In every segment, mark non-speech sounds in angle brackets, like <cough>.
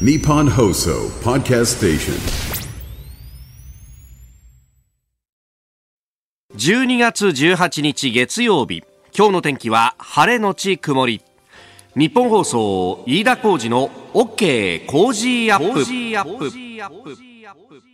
Nippon Hoso Podcast Station. 12月18日月曜日。今日の天気は晴れのち曇り。日本放送飯田浩二の OK コージーアップ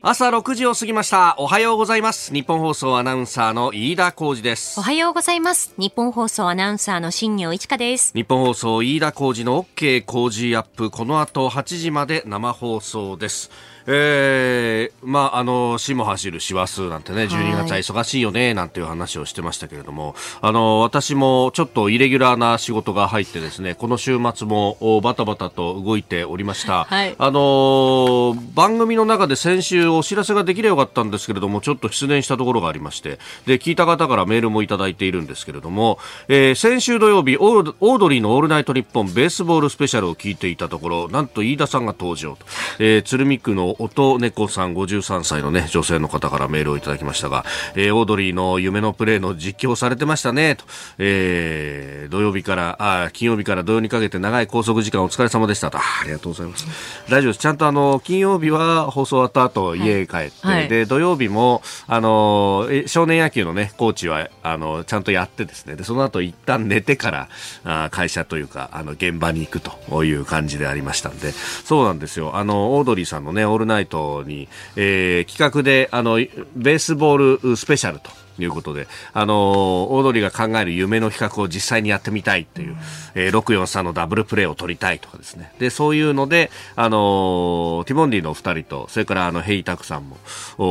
朝6時を過ぎました。おはようございます。ニッポン放送アナウンサーの飯田浩司です。おはようございます。ニッポン放送アナウンサーの新行市佳です。ニッポン放送飯田浩司の OK Cozy Up。この後8時まで生放送ですえー、まああの師も走る師走なんてね12月は忙しいよねなんていう話をしてましたけれどもあの私もちょっとイレギュラーな仕事が入ってですねこの週末もおバタバタと動いておりました、はい。あの番組の中で先週お知らせができればよかったんですけれどもちょっと失念したところがありましてで聞いた方からメールもいただいているんですけれども、えー先週土曜日オールオードリーの「オールナイトニッポン」ベースボールスペシャルを聞いていたところなんと飯田さんが登場と、えー鶴見区の音猫さん53歳のね女性の方からメールをいただきましたが、えーオードリーの夢のプレーの実況をされてましたねと、えー土曜日からあ金曜日から土曜にかけて長い拘束時間お疲れ様でしたと。あありがとうございます。大丈夫です。ちゃんとあの金曜日は放送終わった後家へ帰って、はい。で土曜日もあのえ少年野球のねコーチはあのちゃんとやってですねでその後一旦寝てからあ会社というかあの現場に行くという感じでありましたんで。そうなんですよ。あのオードリーさんのねルナイトに、えー企画であのベースボールスペシャルということで、あのーオードリーが考える夢の企画を実際にやってみたいっていう、えー643のダブルプレーを取りたいとかですね。で、そういうので、あのーティモンディのお二人と、それからあの、ヘイタクさんも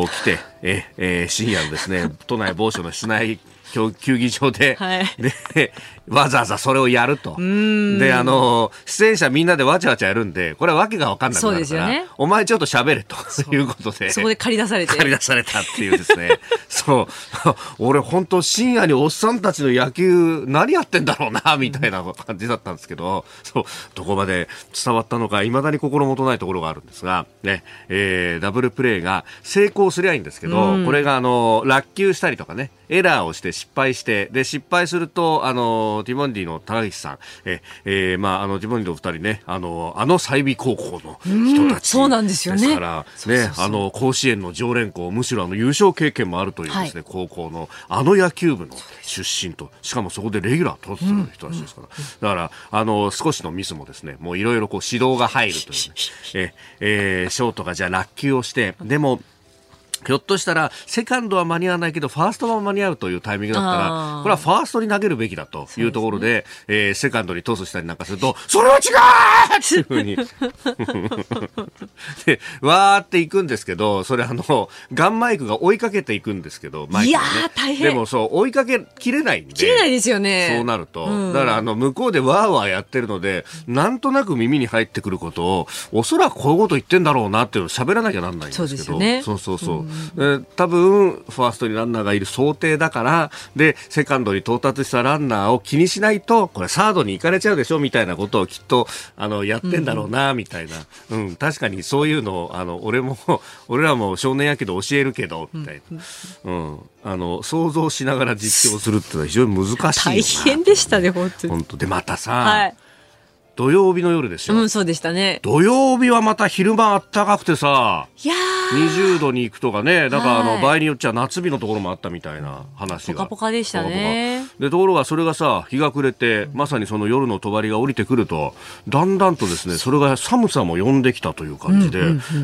来て、ええ深夜のですね、<laughs> 都内某所の室内球技場で、はい <laughs> で、わざわざそれをやると。で、あのー出演者みんなでわちゃわちゃやるんで、これはわけがわかんなくなるから、そうですよねお前ちょっと喋れということで。そこで借り出されて。借り出されたっていうですね。<laughs> そう。<laughs> 俺本当深夜におっさんたちの野球何やってんだろうな、みたいな感じだったんですけど、そう、どこまで伝わったのか、未だに心もとないところがあるんですが、ね、えー、ダブルプレーが成功すりゃいいんですけど、これがあの、落球したりとかね、エラーをして失敗して、で、失敗すると、あの、ティモンディの高岸さん、え、えーまあ、あの、ティモンディの二人ね、あの、あの済美高校の人たち、そうなんですよね。から、ね、あの、甲子園の常連校、むしろあの、優勝経験もあるというですね、高校の、あの野球部の出身と、しかもそこでレギュラー取ってる人たちですから、だから、あの、少しのミスもですね、もういろいろこう指導が入るというね、<laughs> え、えーショートがじゃあ落球をして、でも、ひょっとしたら、セカンドは間に合わないけど、ファーストは間に合うというタイミングだったあら、ー。これはファーストに投げるべきだというところで、えーセカンドにトスしたりなんかすると、それは違うって。いうふうに。<laughs> で、わーっていくんですけど、それあの、ガンマイクが追いかけていくんですけど、マイクがね。いやー大変。でもそう、追いかけきれないんで。切れないですよね。そうなると、うん。だからあの向こうでわーわーやってるので、なんとなく耳に入ってくることを、おそらくこういうこと言ってんだろうなっていうのを喋らなきゃなんないんですけど、そうですよね。そうそうそうえー多分、ファーストにランナーがいる想定だから、で、セカンドに到達したランナーを気にしないと、これサードに行かれちゃうでしょみたいなことをきっと、あの、やってんだろうな、みたいな。うん、確かにそういうのを、あの、俺も、<laughs> 俺らも少年野球で教えるけど、みたいな。うん。あの、想像しながら実況するっていうのは非常に難しい。大変でしたね、本当に。本当でまたさ、はい。土曜日の夜ですよ、うん、そうでしたね。土曜日はまた昼間あったかくてさいやー。20度に行くとかねだからあの、はい。場合によっちゃ夏日のところもあったみたいな話が。ポカポカでしたね。でところがそれがさ日が暮れてまさにその夜の帳が降りてくるとだんだんとですねそれが寒さも呼んできたという感じで、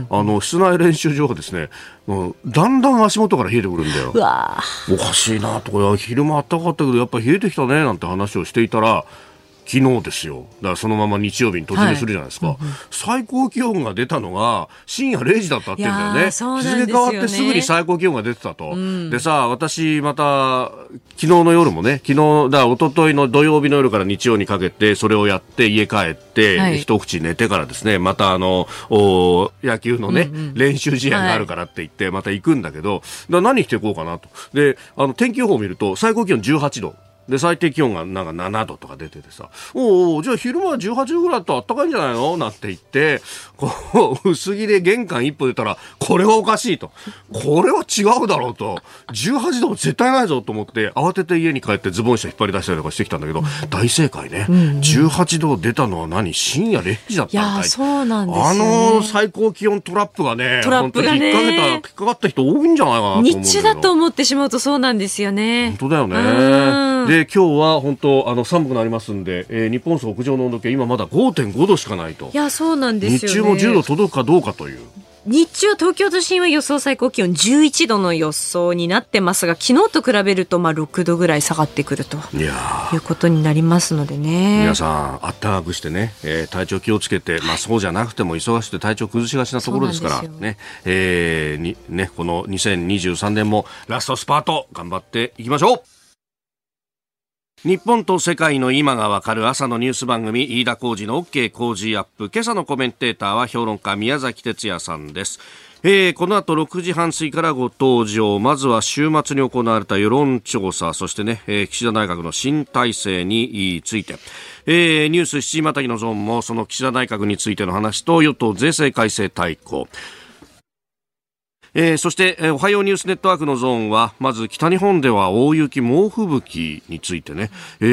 あの室内練習場はですねもうだんだん足元から冷えてくるんだよ。おかしいなとか昼間あったかかったけどやっぱ冷えてきたねなんて話をしていたら昨日ですよ。だからそのまま日曜日に突入するじゃないですか、最高気温が出たのが深夜0時だったって言うんだよね。よね。日付変わってすぐに最高気温が出てたと、でさ私また昨日の夜もね昨日だ一昨日の土曜日の夜から日曜にかけてそれをやって家帰って、はい。一口寝てからですねまたあのお野球のね、練習試合があるからって言ってまた行くんだけど、だから何着ていこうかなと。であの天気予報を見ると最高気温18度で、最低気温がなんか7度とか出ててさ、おおじゃあ昼間は18度ぐらいだったら暖かいんじゃないの？なんて言って、こう、<laughs> 薄着で玄関一歩出たら、これはおかしいと。これは違うだろうと。18度絶対ないぞと思って、慌てて家に帰ってズボン下引っ張り出したりとかしてきたんだけど、大正解ね。うんうん、18度出たのは何？深夜0時だったんかい。いや、そうなんです、ね、あの最高気温トラップがね、トラップがね、引っ掛けた、引っかかった人多いんじゃないかなと思う日中だと思ってしまうとそうなんですよね。本当だよね。で、今日は本当、あの、寒くなりますんで、えー、日本屋上の温度計、今まだ5.5度しかないと。いや、そうなんですよ、ね、日中も10度届くかどうかという。日中は東京都心は予想最高気温11度の予想になってますが昨日と比べるとまあ6度ぐらい下がってくると。いうことになりますのでね。皆さんあったかくしてね、えー、体調気をつけて、まあ、そうじゃなくても忙しくて体調崩しがちなところですからね,、えー、にねこの2023年もラストスパート頑張っていきましょう日本と世界の今がわかる朝のニュース番組飯田浩二の OK 工事アップ。今朝のコメンテーターは評論家宮崎哲也さんです。えー、この後6時半過ぎからご登場。まずは週末に行われた世論調査。そしてね、えー、岸田内閣の新体制について、えー、ニュース7時またぎのゾーンもその岸田内閣についての話と与党税制改正大綱。えー、そして、えー、おはようニュースネットワークのゾーンはまず北日本では大雪猛吹雪についてね、え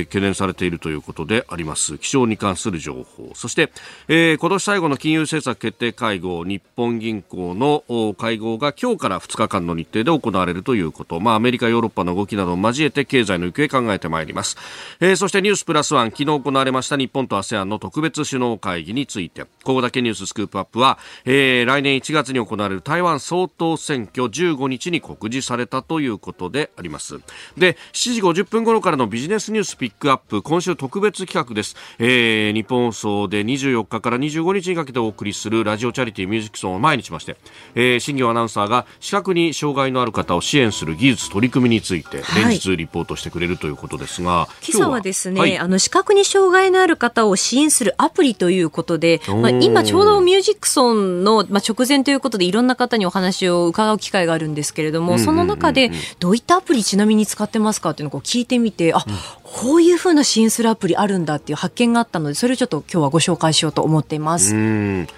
ー、懸念されているということであります。気象に関する情報。そして、えー、今年最後の金融政策決定会合日本銀行の会合が今日から2日間の日程で行われるということ、まあ、アメリカヨーロッパの動きなどを交えて経済の行方考えてまいります、えー、そしてニュースプラスワン昨日行われました日本と ASEAN の特別首脳会議について。ここだけニューススクープアップは、えー、来年1月に行われる台湾総統選挙15日に告示されたということであります。で7時50分頃からのビジネスニュースピックアップ今週特別企画です、えー、日本放送で24日から25日にかけてお送りするラジオチャリティーミュージックソンを前にしまして、えー、新業アナウンサーが視覚に障害のある方を支援する技術取り組みについて連日リポートしてくれるということですが、はい、今朝はですね、はい、あの視覚に障害のある方を支援するアプリということで、まあ、今ちょうどミュージックソンの、まあ、直前ということでいろんな方にお話を伺う機会があるんですけれども、その中でどういったアプリちなみに使ってますかっていうのを聞いてみて、あ、こういうふうな支援するアプリあるんだっていう発見があったので、それをちょっと今日はご紹介しようと思っています。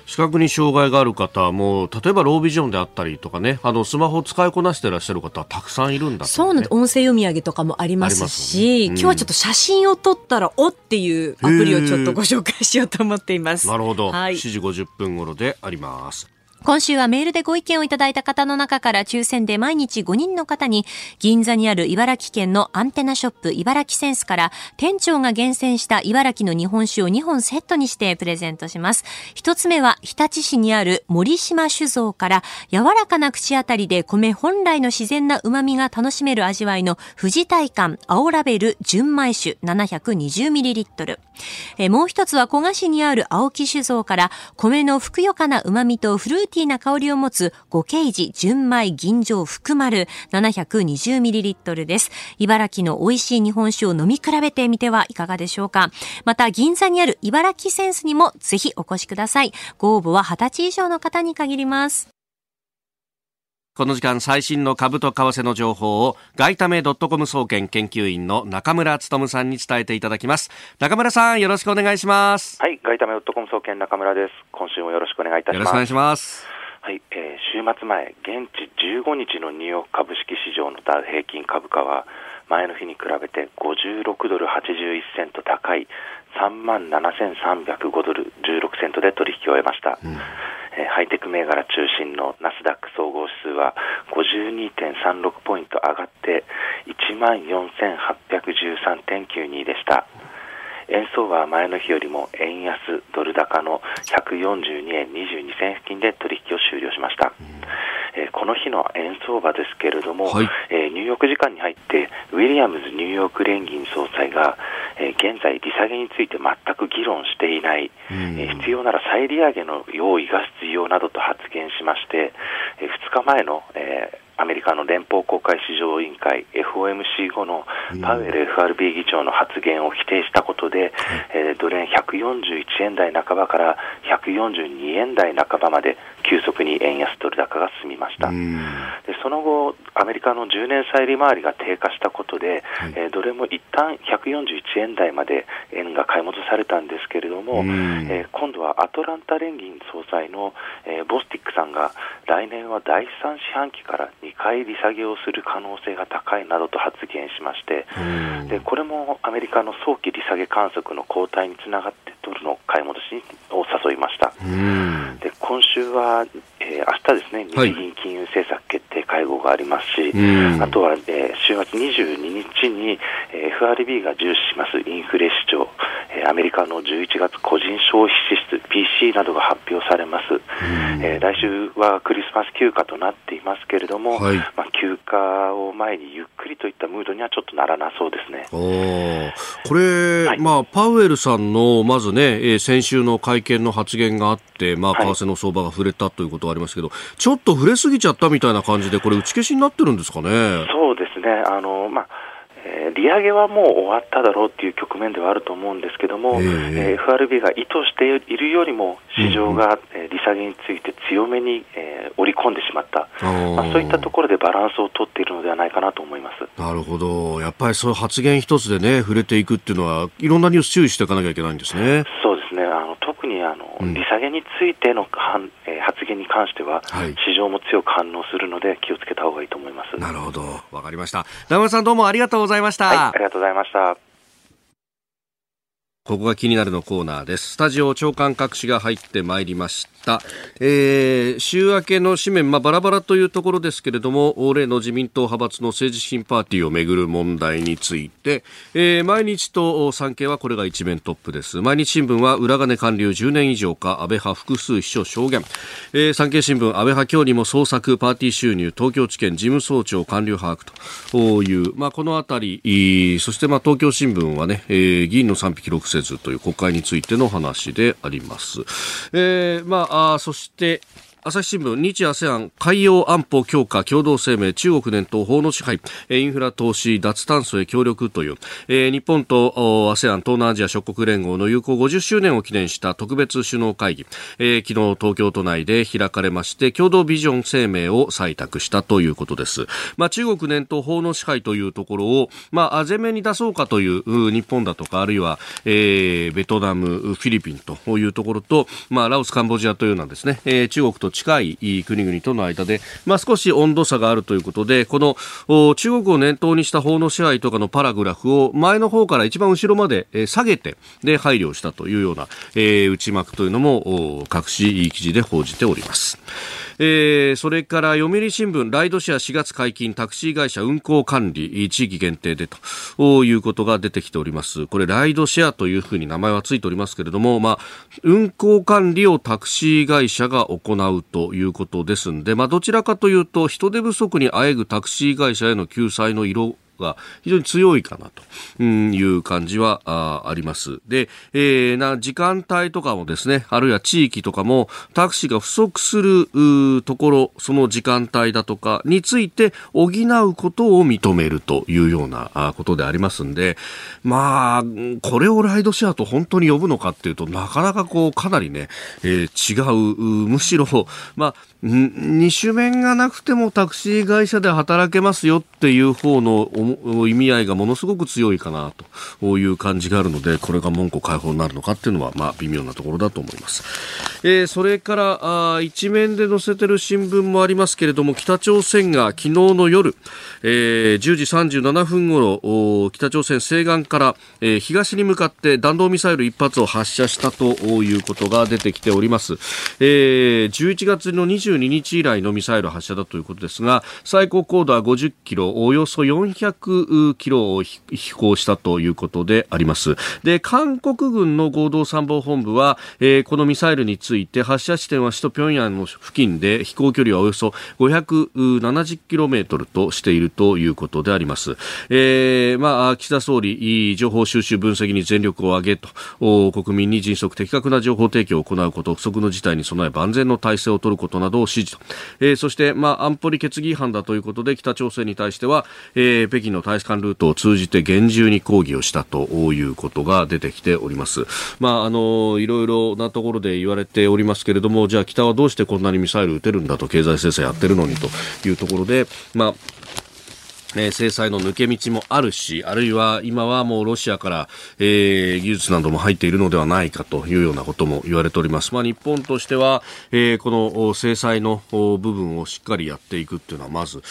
視覚に障害がある方も、例えばロービジョンであったりとかね、あのスマホを使いこなしていらっしゃる方たくさんいるんだ、ね、そうなんです。音声読み上げとかもありますし、すね、今日はちょっと写真を撮ったらおっていうアプリをちょっとご紹介しようと思っています。なるほど。はい、7時50分頃であります。今週はメールでご意見をいただいた方の中から抽選で毎日5人の方に銀座にある茨城県のアンテナショップ茨城センスから店長が厳選した茨城の日本酒を2本セットにしてプレゼントします。一つ目は日立市にある森島酒造から柔らかな口当たりで米本来の自然な旨味が楽しめる味わいの富士体感青ラベル純米酒 720ml。もう一つは古賀市にある青木酒造から米のふくよかな旨味とフルーティーな香りを持つ5ケージ純米吟醸福丸 720ml です。茨城の美味しい日本酒を飲み比べてみてはいかがでしょうか。また銀座にある茨城センスにもぜひお越しください。ご応募は20歳以上の方に限ります。この時間最新の株と為替の情報を外為ドットコム総研研究員の中村努さんに伝えていただきます。中村さんよろしくお願いします。はい外為ドットコム総研中村です。今週もよろしくお願いいたします。よろしくお願いします。はい、えー、週末前現地15日のニューヨーク株式市場のダウ平均株価は前の日に比べて56ドル81セント高い3万7305ドル16セントで取引を終えました、うんえハイテク銘柄中心のナスダック総合指数は52.36ポイント上がって1万4813.92でした。円相場は前の日よりも円安ドル高の142円22銭付近で取引を終了しました、えー、この日の円相場ですけれども、はい、えー、ニューヨーク時間に入ってウィリアムズニューヨーク連銀総裁が、えー、現在利下げについて全く議論していない、え必要なら再利上げの用意が必要などと発言しまして、え2日前の、えーアメリカの連邦公開市場委員会 FOMC 後のパウエル FRB 議長の発言を否定したことで、えー、ドル円141円台半ばから142円台半ばまで急速に円安ドル高が進みました。でその後、アメリカの10年債利回りが低下したことで、はい、えー、どれも一旦141円台まで円が買い戻されたんですけれども、えー、今度はアトランタ連銀総裁の、えー、ボスティックさんが来年は第3四半期から2回利下げをする可能性が高いなどと発言しまして、でこれもアメリカの早期利下げ観測の後退につながってドルの買い戻しを誘いました。で今週は、えー、明日ですね、日銀金融政策決定会合がありますし、はい、あとは、えー、週末22日に、えー、FRB が重視しますインフレ市場、えー、アメリカの11月個人消費支出 PC などが発表されます、えー、来週はクリスマス休暇となっていますけれども、はい、まあ、休暇を前にゆっくりといったムードにはちょっとならなそうですね。これ、はい、まあ、パウエルさんのまずね、えー、先週の会見の発言があって、まあ、為替の相場が触れたということはありますけど、はい、ちょっと触れすぎちゃったみたいな感じで、これ、打ち消しになってるんですかね？そうですねあの、まあえー、利上げはもう終わっただろうっていう局面ではあると思うんですけども、えー、えー、FRB が意図しているよりも市場が、うん、利下げについて強めに、えー、織り込んでしまった、まあ、そういったところでバランスを取っているのではないかなと思います。なるほど、やっぱりそういう発言一つでね、触れていくっていうのは、いろんなニュース注意していかなきゃいけないんですね。そうですね。あの特にあの、うん、利下げについてのえー、発言に関しては、はい、市場も強く反応するので気をつけた方がいいと思います。なるほど。わかりました。名村さんどうもありがとうございました、はい、ありがとうございましたここが気になるのコーナーです。スタジオ長官各紙が入ってまいりました。えー、週明けの紙面、まあ、バラバラというところですけれども、例の自民党派閥の政治新パーティーをめぐる問題について、えー、毎日と産経はこれが一面トップです。毎日新聞は裏金官僚10年以上か、安倍派複数秘書証言。えー、産経新聞、安倍派今日にも捜索、パーティー収入、東京地検事務総長官僚把握という、まあ、このあたり、そしてまあ東京新聞はね、えー、議員の賛否記録せずという国会についての話であります。えー、まあ、あそして、朝日新聞日 ASEAN 海洋安保強化共同声明中国念頭法の支配インフラ投資脱炭素へ協力という、えー、日本と ASEAN 東南アジア諸国連合の有効50周年を記念した特別首脳会議、えー、昨日東京都内で開かれまして共同ビジョン声明を採択したということです、まあ、中国念頭法の支配というところを、まあ、前面に出そうかという日本だとかあるいは、えー、ベトナムフィリピンというところと、まあ、ラオスカンボジアというようなですね、えー、中国と近い国々との間で、まあ、少し温度差があるということでこの中国を念頭にした法の支配とかのパラグラフを前の方から一番後ろまで下げてで配慮したというような、えー、内幕というのも各紙記事で報じております。えー、それから読売新聞ライドシェア4月解禁タクシー会社運行管理地域限定でということが出てきておりますこれライドシェアというふうに名前はついておりますけれども、まあ、運行管理をタクシー会社が行うということですんで、まあ、どちらかというと人手不足にあえぐタクシー会社への救済の色が非常に強いかなという感じはあります。で、えー、な時間帯とかもですね、あるいは地域とかもタクシーが不足するところ、その時間帯だとかについて補うことを認めるというようなことでありますんで、まあ、これをライドシェアと本当に呼ぶのかっていうとなかなかこうかなりね、えー、違う、むしろ、まあ、二種面がなくてもタクシー会社で働けますよっていう方の思意味合いがものすごく強いかなという感じがあるのでこれが門戸開放になるのかっていうのはまあ微妙なところだと思います、えー、それからあ一面で載せてる新聞もありますけれども北朝鮮が昨日の夜、えー、10時37分ごろ北朝鮮西岸から、えー、東に向かって弾道ミサイル1発を発射したということが出てきております、えー、11月の22日以来のミサイル発射だということですが最高高度は50キロおよそ400 300キロを飛行したということであります。で韓国軍の合同参謀本部は、えー、このミサイルについて発射地点は首都平壌の付近で飛行距離はおよそ570キロメートルとしているということであります、えー、まあ、岸田総理情報収集分析に全力を挙げと国民に迅速的確な情報提供を行うこと不測の事態に備え万全の体制を取ることなどを指示と、えー、そして、まあ、安保理決議違反だということで北朝鮮に対しては、えー、北京の大使館ルートを通じて厳重に抗議をしたということが出てきております。まあ、あの、いろいろなところで言われておりますけれども、じゃあ北はどうしてこんなにミサイル撃てるんだと経済制裁やってるのにというところで、まあ、え制裁の抜け道もあるし、あるいは今はもうロシアから、えー、技術なども入っているのではないかというようなことも言われております。まあ、日本としては、えー、この制裁の部分をしっかりやっていくっていうのはまず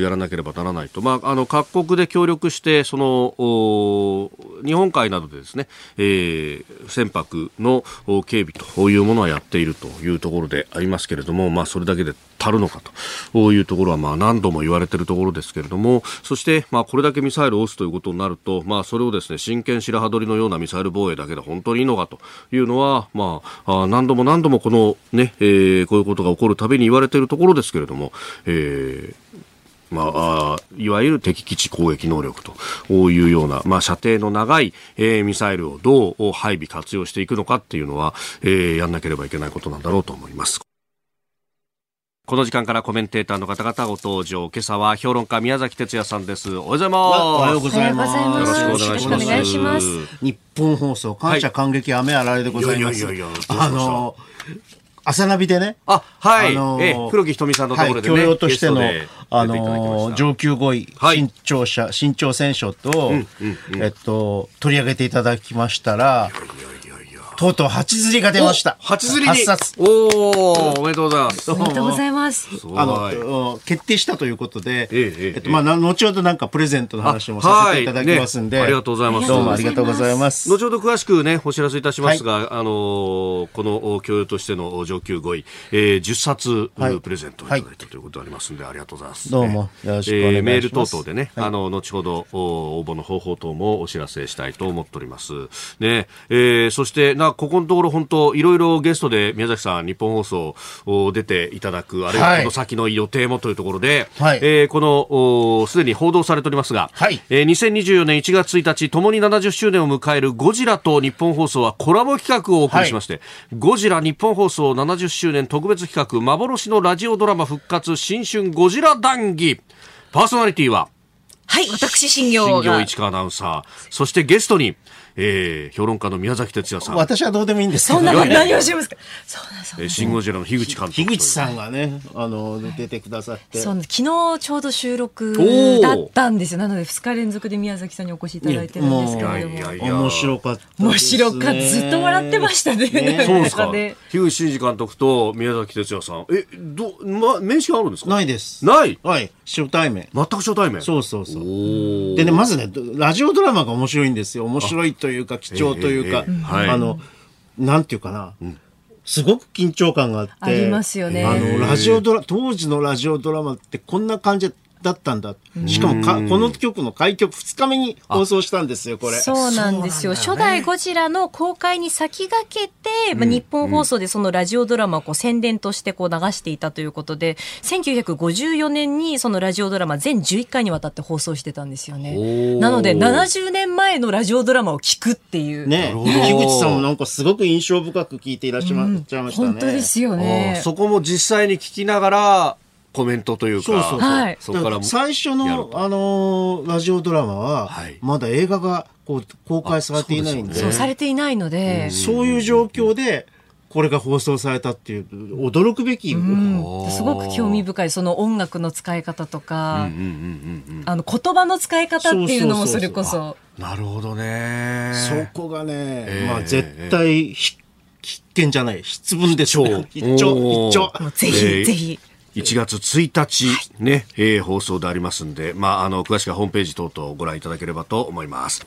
やらなければならないと。まあ、あの各国で協力してその日本海などでですね、えー、船舶の警備というものはやっているというところでありますけれども、まあ、それだけで足るのかというところはまあ何度も言われているところですけれども、そしてまあこれだけミサイルを撃つということになると、まあそれをですね、真剣白羽取りのようなミサイル防衛だけで本当にいいのかというのは、まあ、何度も何度もこのね、えー、こういうことが起こるたびに言われているところですけれども、えーまあ、いわゆる敵基地攻撃能力というような、まあ、射程の長い、えー、ミサイルをどう配備活用していくのかっていうのは、えー、やんなければいけないことなんだろうと思います。この時間からコメンテーターの方々ご登場。今朝は評論家宮崎哲也さんです。おはようございます。おはようございます。よろしくお願いします。日本放送感謝感激雨あられでございます。いやいやいやあの朝ナビでね。あ、はい。あのー、え、黒木瞳さんのところでね。はい、教養としての、あのー、上級5位、はい、新潮社、新潮選書と、うんうんうん、えっと、取り上げていただきましたら、いやいやとうとう八釣りが出ました。八釣りに冊。おお、おめでとうございます。おめでとうございます。あの、決定したということで、ええっと、まあ、後ほどなんかプレゼントの話もさせていただきますんで、ありがとうございます。どうもありがとうございます。後ほど詳しくね、お知らせいたしますが、あの、この教養としての上級5位、えー、10冊、プレゼントいただいたということでありますんで、ありがとうございます。どうも、よろしくお願いします。メール等々でね、あの、後ほど応募の方法等もお知らせしたいと思っております。ね、えー、そして、な、ここのところ本当いろいろゲストで宮崎さん日本放送を出ていただくあるいはこの先の予定もというところで、はい、えー、このすでに報道されておりますが、はい、えー、2024年1月1日ともに70周年を迎えるゴジラと日本放送はコラボ企画をお送りしまして、はい、ゴジラ日本放送70周年特別企画幻のラジオドラマ復活新春ゴジラ談義。パーソナリティははい、私、新業新業市川アナウンサー。そしてゲストに、えー、評論家の宮崎哲也さん。私はどうでもいいんですけど。そんな何をしますか？そうなんです。えー、シンゴジラの樋口監督。樋口さんがね、あの出てくださって。そう昨日ちょうど収録だったんですよ。なので二日連続で宮崎さんにお越しいただいてるんですけれども。いやいや面白かった、面白かった。ずっと笑ってましたね。ねそうですか。樋口真嗣監督と宮崎哲也さん。え、どま面識あるんですか？ないです。ない？はい。初対面。全く初対面。そうそうそう。でねまずねラジオドラマが面白いんですよ。面白いというか貴重とというか、あの、なんていうかな、すごく緊張感があって。ありますよね。あの、ラジオドラ、当時のラジオドラマってこんな感じだったんだ。しかもか、この曲の開局2日目に放送したんですよ、これ。そうなんですよ。ね、初代ゴジラの公開に先駆けて、まあ、日本放送でそのラジオドラマをこう宣伝としてこう流していたということで、1954年にそのラジオドラマ全11回にわたって放送してたんですよね。なので、70年前のラジオドラマを聞くっていう。ね、樋口さんもなんかすごく印象深く聞いていらっしゃいましたね。うん、本当ですよね。そこも実際に聞きながら、コメントというか、そうそうそう。はい、そこから最初の、あのー、ラジオドラマは、はい、まだ映画がこう公開されていないんで。そう、されていないので。そういう状況で、これが放送されたっていう驚くべき、うん、すごく興味深いその音楽の使い方とか、あの言葉の使い方っていうのもそれこそ。なるほどね。そこがね、えー、まあ絶対必見じゃない。質問でしょう。一丁一丁。ぜひ、ぜひ1月1日ね、はい、えー、放送でありますんで、まあ、あの、詳しくはホームページ等々ご覧いただければと思います。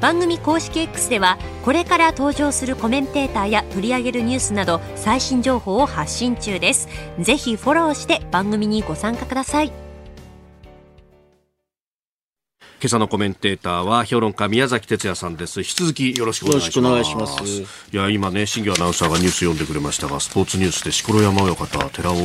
番組公式 X ではこれから登場するコメンテーターや取り上げるニュースなど最新情報を発信中です。ぜひフォローして番組にご参加ください。今朝のコメンテーターは評論家宮崎哲也さんです。引き続きよろしくお願いします。いや今ね新業アナウンサーがニュース読んでくれましたがスポーツニュースで錣山親方寺尾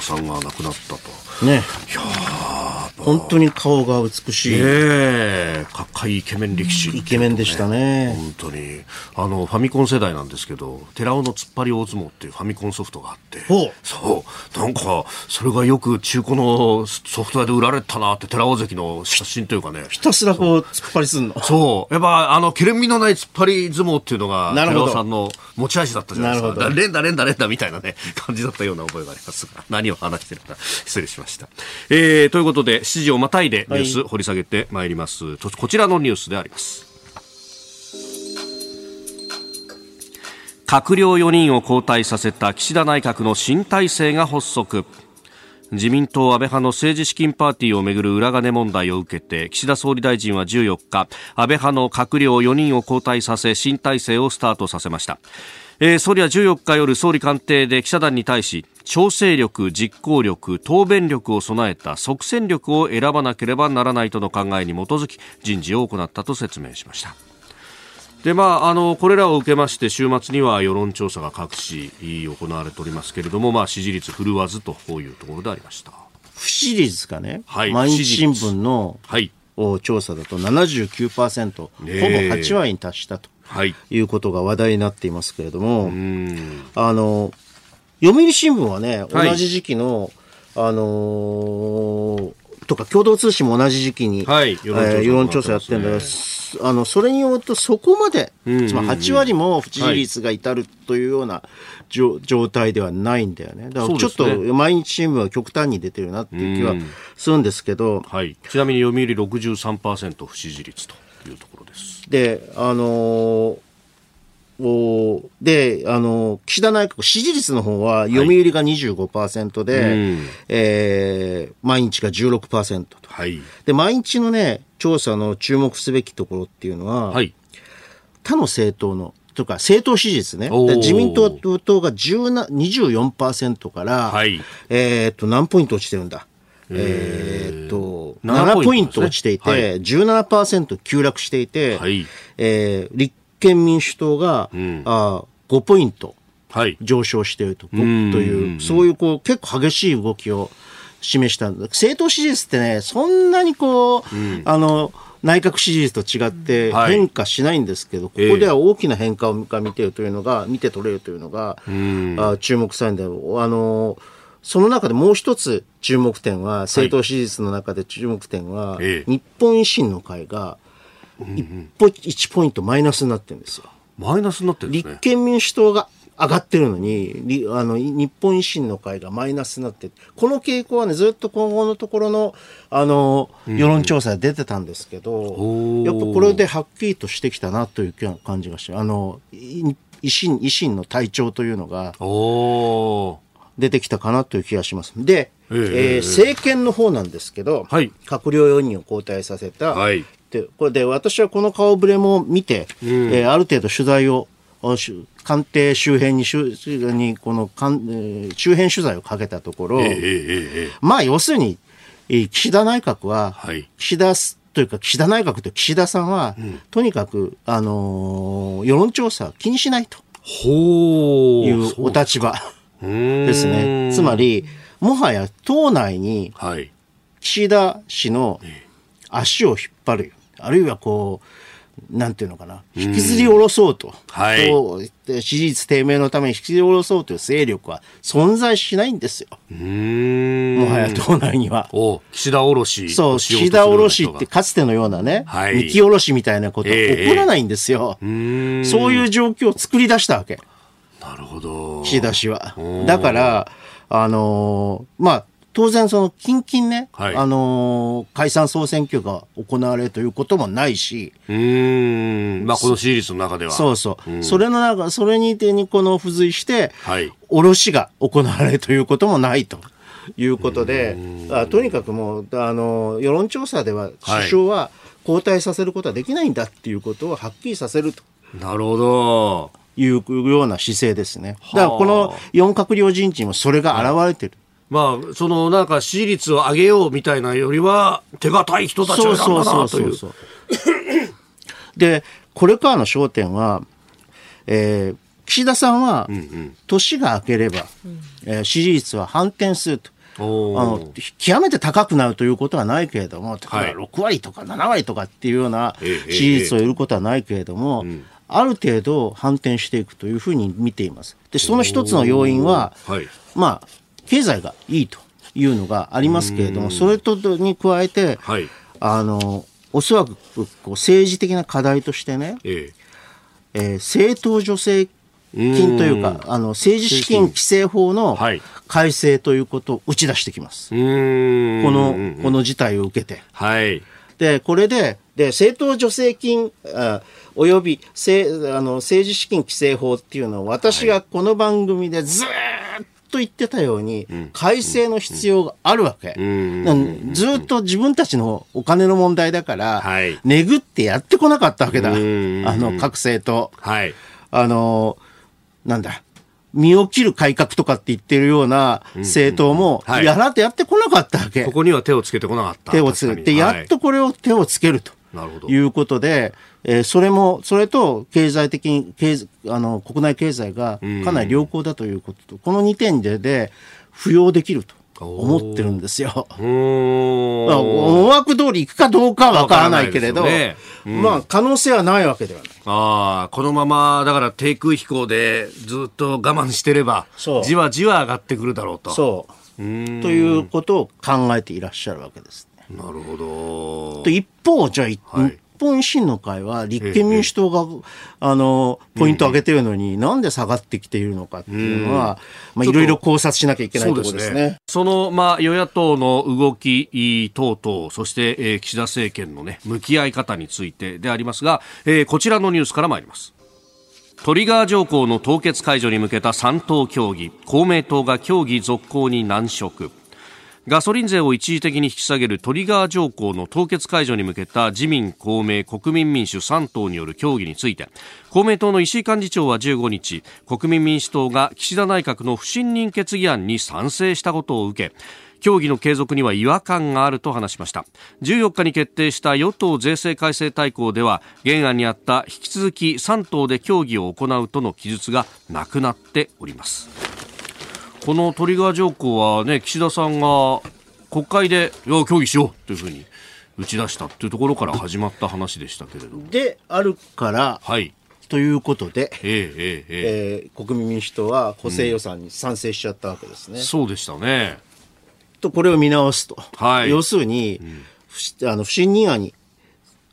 さんが亡くなったと。ね。いや本当に顔が美しい。ええかっかいいイケメン力士、ね、イケメンでしたね。本当に。あの、ファミコン世代なんですけど、寺尾の突っ張り大相撲っていうファミコンソフトがあって。そう。なんか、それがよく中古のソフトウェアで売られたなって、寺尾関の写真というかね。ひたすらこう、突っ張りすんのそう。やっぱ、あの、けれみのない突っ張り相撲っていうのが、寺尾さんの持ち味だったじゃないですか。連打連打連打みたいなね、感じだったような覚えがありますが、何を話してるか、失礼しました。えー、ということで、7時をまたいでニュース掘り下げてまいります、はい、こちらのニュースであります閣僚4人を交代させた岸田内閣の新体制が発足自民党安倍派の政治資金パーティーをめぐる裏金問題を受けて岸田総理大臣は14日安倍派の閣僚4人を交代させ新体制をスタートさせましたえー、総理は14日夜総理官邸で記者団に対し調整力、実行力、答弁力を備えた即戦力を選ばなければならないとの考えに基づき人事を行ったと説明しました。でまあ、あのこれらを受けまして週末には世論調査が各紙行われておりますけれども、まあ、支持率振るわずというところでありました。不支持率がね、はい、毎日新聞の、はい、調査だと79%、ほぼ8割に達したと。はい、いうことが話題になっていますけれども、あの、読売新聞はね、同じ時期の、はい、あのー、とか共同通信も同じ時期に、はい、世論調査,、え論調査やってるんだけど、あの、それによるとそこまで、つまり8割も不支持率が至るというような、状態ではないんだよね。だからちょっと毎日新聞は極端に出てるなっていう気はするんですけど。はい、ちなみに読売63%不支持率というところであのーおで、あの、岸田内閣支持率の方は、読売が25%で、はい、えー、毎日が16%と。はい。で、毎日のね、調査の注目すべきところっていうのは、はい。他の政党の、とか政党支持率ね。自民党党が24%から、はい、えっと、何ポイント落ちてるんだえー、っと、7ポイント。落ちていて、はい、17%急落していて、はい、えー、立憲民主党が、うん、あ5ポイント上昇していると,、という、そういうこう結構激しい動きを示したんだ。政党支持率ってね、そんなにこう、うん、あの、内閣支持率と違って変化しないんですけど、はい、ここでは大きな変化を見てるというのが、見て取れるというのが、あ注目されるんだよ。あの、その中でもう一つ注目点は、政党支持率の中で注目点は、日本維新の会が1ポ ,1 ポイントマイナスになってるんですよ。マイナスになってる、ね、立憲民主党が上がってるのに、あの、日本維新の会がマイナスになって、この傾向はね、ずっと今後のところの、あの、世論調査で出てたんですけど、うん、やっぱこれではっきりとしてきたなという感じがして、あの、維新、維新の体調というのが、出てきたかなという気がします。で、えー、えー、政権の方なんですけど、はい、閣僚4人を交代させた、はい、でこれで私はこの顔ぶれも見て、うん、えー、ある程度取材を官邸周辺ににこのえー、周辺取材をかけたところ、えーえー、まあ要するに、えー、岸田内閣は、はい、岸田というか岸田内閣と岸田さんは、うん、とにかく、あのー、世論調査気にしないというお立場ですね。つまり、もはや党内に岸田氏の足を引っ張るあるいはこう、なんていうのかな、引きずり下ろそうと、はい、支持率低迷のために引きずり下ろそうという勢力は存在しないんですよ。もはや党内には。お岸田おろし。そう、岸田おろしってかつてのようなね、はい、三木おろしみたいなこと起こらないんですよ、えー、そういう状況を作り出したわけ。なるほど。岸田氏は。だから、あのー、まあ、当然その近々ね、はいあのー解散総選挙が行われるということもないし、うーん。まあ、この支持率の中では。そうそう、それの中、それに手にこの付随して、はい。卸が行われるということもないと。いうことで、あとにかくもう、あの、世論調査では、はい首相は交代させることはできないんだっていうことをはっきりさせるとなるほど。いうような姿勢ですね。だからこの4閣僚人事にもそれが現れてる。まあ、そのなんか支持率を上げようみたいなよりは、手堅い人たちを選んだなという。う。で、これからの焦点は、えー岸田さんは、年が明ければ、えー支持率は反転すると。あの極めて高くなるということはないけれども、例はいえば6割とか7割とかっていうようなええ支持率を得ることはないけれども、ある程度反転していくというふうに見ています。で、その一つの要因は、はい。まあ、経済がいいというのがありますけれども、それとに加えて、はい。あの、おそらくこう政治的な課題としてね、ええー政党助成金というか、あの、政治資金規正法のはい改正ということを打ち出してきます。この、この事態を受けて。はい。で、これで、で、政党助成金、あおよび政あの政治資金規正法っていうのを私がこの番組でずーっと言ってたように、改正の必要があるわけ。ずーっと自分たちのお金の問題だから、はいねぐってやってこなかったわけだ。あんの、各政党。はい。あの、なんだ、身を切る改革とかって言ってるような政党も、はいやらってやってこなかったわけ。ここには手をつけてこなかった。手をつけて、やっとこれを手をつけると。なるほどいうことで、えーそれも、それと経済的に、経済あの、国内経済がかなり良好だということと、この2点で、で、浮揚できると思ってるんですよ。思惑通りいくかどうかはわからないけれど、わからないですよねまあ、可能性はないわけではない。ああ、このまま、だから低空飛行でずっと我慢してればじわじわ上がってくるだろうと。そう。ということを考えていらっしゃるわけですね。なるほど。で一方、じゃあ、いはい日本維新の会は立憲民主党が、あの、ポイント上げてるのに、なんで下がってきているのかっていうのは、まあ、いろいろ考察しなきゃいけないところですね。その、まあ、与野党の動き等々、そして、えー岸田政権のね、向き合い方についてでありますが、えーこちらのニュースから参ります。トリガー条項の凍結解除に向けた3党協議、公明党が協議続行に難色。ガソリン税を一時的に引き下げるトリガー条項の凍結解除に向けた自民、公明、国民民主3党による協議について公明党の石井幹事長は15日国民民主党が岸田内閣の不信任決議案に賛成したことを受け協議の継続には違和感があると話しました。14日に決定した与党税制改正大綱では原案にあった引き続き3党で協議を行うとの記述がなくなっております。このトリガー条項はね、岸田さんが国会で、いや、協議しようというふうに打ち出したっていうところから始まった話でしたけれど。で、あるから、はい。ということで、ええええええー国民民主党は補正予算に賛成しちゃったわけですね。えそうでしたね。と、これを見直すと。はい要するに、不しあの不信任案に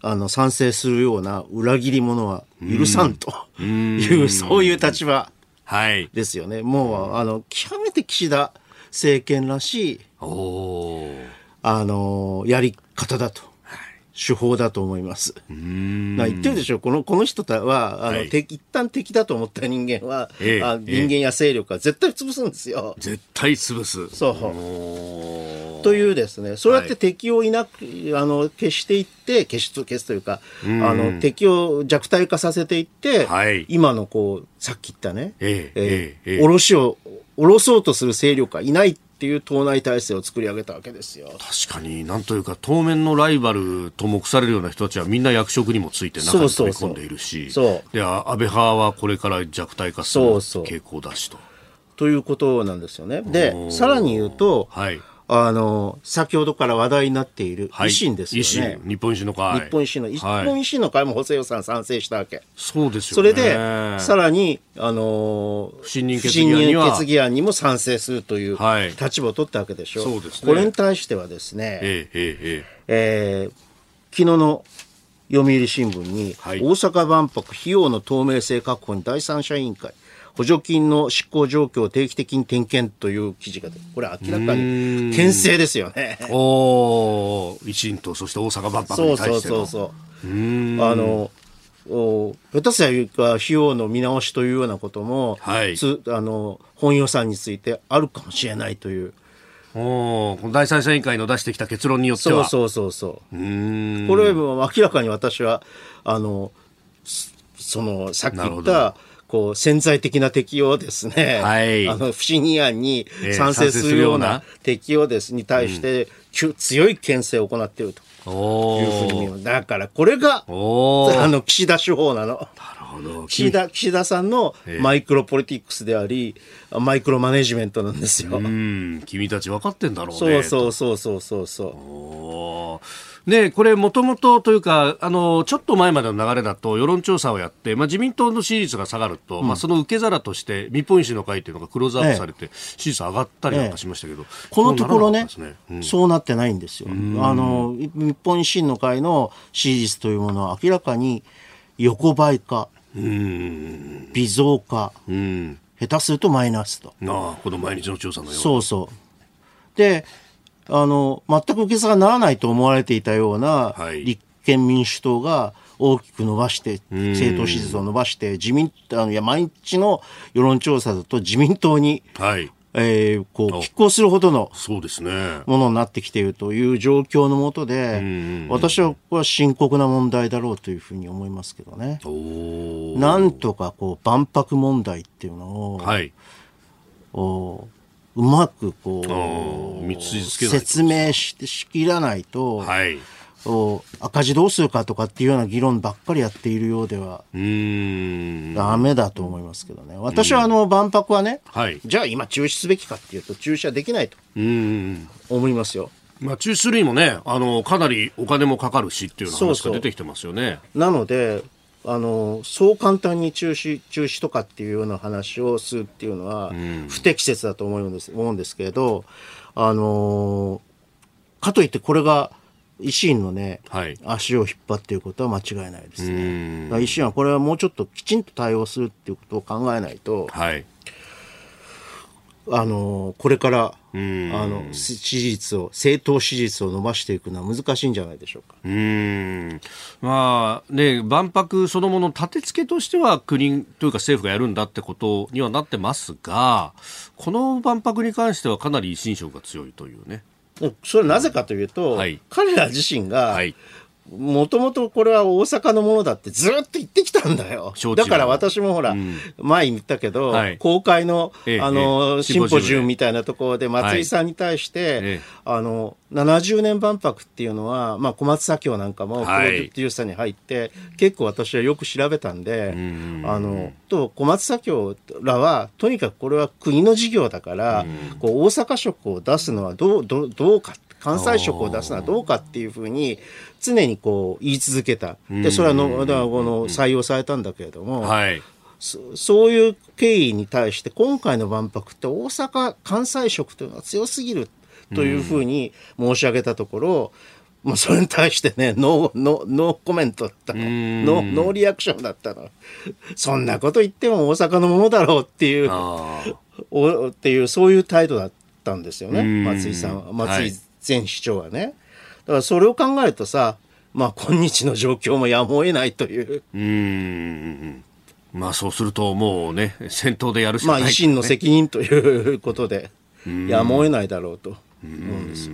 あの賛成するような裏切り者は許さんという、そういう立場はい。ですよね。もう、あの、極めて岸田政権らしい。あの、やり方だと。手法だと思います。な言ってるでしょこの、この人は、あの、はい。敵一旦敵だと思った人間は、ええあ人間や勢力は絶対潰すんですよ。絶対潰す。そう。というですね、そうやって敵をいなく、あの、消していって、消しと、消すというか、あの、敵を弱体化させていって、はい。今のこう、さっき言ったね、ええええを、下ろそうとする勢力がいないっていう党内体制を作り上げたわけですよ。確かになんというか当面のライバルと目されるような人たちはみんな役職にもついて中に飛び込んでいるしそうであ安倍派はこれから弱体化する。そうそう。傾向だしと。ということなんですよね。で、さらに言うと、はいあの、先ほどから話題になっているはい。維新ですよね。維新日本維新の会。日本維新の、日はい。本維新の会も補正予算賛成したわけ。そうですよね。それで、さらに、あのー不信任決議案にも賛成するというはい。立場を取ったわけでしょ。そうですね。これに対してはですね、えええええ。えー昨日の読売新聞に、はい。大阪万博費用の透明性確保に第三者委員会、補助金の執行状況を定期的に点検という記事がこれ明らかに牽制ですよね。お維新とそして大阪万博そうそうに対しての。そうそう。あのお下手すりゃ費用の見直しというようなことも、はい。つあの本予算についてあるかもしれないという。おー。この第三者委員会の出してきた結論によっては。そうそうそうそう。うーん。これも明らかに私はあのそそのさっき言ったこう潜在的な適用ですね、はい。あの不信任案にええ賛成するような賛成適用ですに対して、きゅ強い牽制を行っているとおいうふうに見ー。るだからこれがあの岸田手法なの。なるほど。岸田岸田さんのええ。マイクロポリティクスであり、マイクロマネジメントなんですよ。うん。君たち分かってんだろうね。そうそうそうそうそう。そう。ねこれ、もともとというか、あの、ちょっと前までの流れだと、世論調査をやって、まあ、自民党の支持率が下がると、まあ、その受け皿として、日本維新の会というのがクローズアップされて、支持率上がったりなんかしましたけど、このところねねうんそうなってないんですよ。あの、日本維新の会の支持率というものは明らかに横ばいか、うん。微増か、うん。下手するとマイナスと。ああ、この毎日の調査のように。そうそう。で、あの、全く受け皿にならないと思われていたような、はい立憲民主党が大きく伸ばして、ん政党支持率を伸ばして、自民、あの、いや、毎日の世論調査だと自民党に、はい。えーこう、お拮抗するほどのそうですね。ものになってきているという状況のもとでん、私はこれは深刻な問題だろうというふうに思いますけどね。なんとかこう万博問題っていうのを、はい。おうまくこう説明ししきらないと、はい。お赤字どうするかとかっていうような議論ばっかりやっているようではうーん。ダメだと思いますけどね。私はあの万博はね、はい。じゃあ今中止すべきかっていうと中止はできないとうん。思いますよ。まあ、中止するにもね、あの、かなりお金もかかるしっていうようなそうそう話が出てきてますよね。なので、あの、そう簡単に中止、中止とかっていうような話をするっていうのは、不適切だと思うんです、思うんですけれど、あの、かといってこれが維新のね、はい。足を引っ張っていることは間違いないですうね。維新はこれはもうちょっときちんと対応するっていうことを考えないと、はい。あの、これから、うんあの、支持率を、政党支持率を伸ばしていくのは難しいんじゃないでしょうか。うーんまあね、万博そのもの立て付けとしては国というか政府がやるんだってことにはなってますが、この万博に関してはかなり維新色が強いというね。それはなぜかというと、はい彼ら自身が、はい。もともとこれは大阪のものだってずっと言ってきたんだよ。だから私もほら、うん。前言ったけど、はい。公開の、ええあの、ええシンポジウムムみたいなところで松井さんに対して、ええあの、70年万博っていうのは、まあ小松左京なんかもプロはいデューサーに入って、結構私はよく調べたんで、んあの、と小松左京らは、とにかくこれは国の事業だから、こう大阪色を出すのはどう、どうどうか。関西色を出すのはどうかっていうふうに常にこう言い続けた。で、それはの、だこの採用されたんだけれども、はい。そそういう経緯に対して今回の万博って大阪関西色というのは強すぎるというふうに申し上げたところ、まあ、それに対してねノーノーノーコメントだったの。ノーノーリアクションだったの。そんなこと言っても大阪のものだろうっていうおっていうそういう態度だったんですよね。うん。松井さんは。松井はい前市長はね、だからそれを考えるとさまあ今日の状況もやむを得ないという。うーん。まあそうするともうね、先頭でやるしかまあ、ない、維新の責任ということで、やむを得ないだろうと思うんですよ。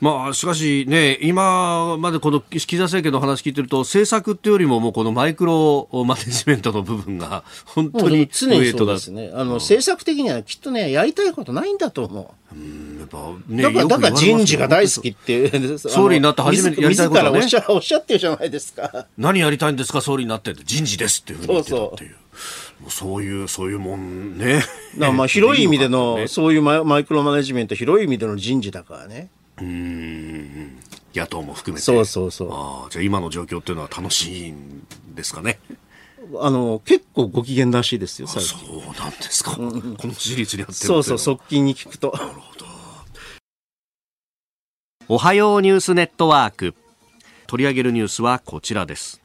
まあ、しかしね、今までこの岸田政権の話聞いてると、政策っていうよりももうこのマイクロマネジメントの部分が <laughs> 本当に常にそうですね。あの、政策的にはきっとね、やりたいことないんだと思やっぱう。ねだから、だから人事が大好きって。<laughs> 総理になって初めてやりたいことはね自らおっしゃおってるじゃないですか。何やりたいんですか、総理になって人事ですっていうふうに言ってたそうそうっていう。もうそういう、そういうもんね。まあ、<laughs> 広い意味での、そういうマイクロマネジメント、広い意味での人事だからね。野党も含めて。そうそうそうああじゃあ今の状況っていうのは楽しいんですかね。あの、結構ご機嫌らしいですよ、最そ近。うなんですか。この支持率にやってるそうそう、う側近に聞くと。おはようニュースネットワーク。取り上げるニュースはこちらです。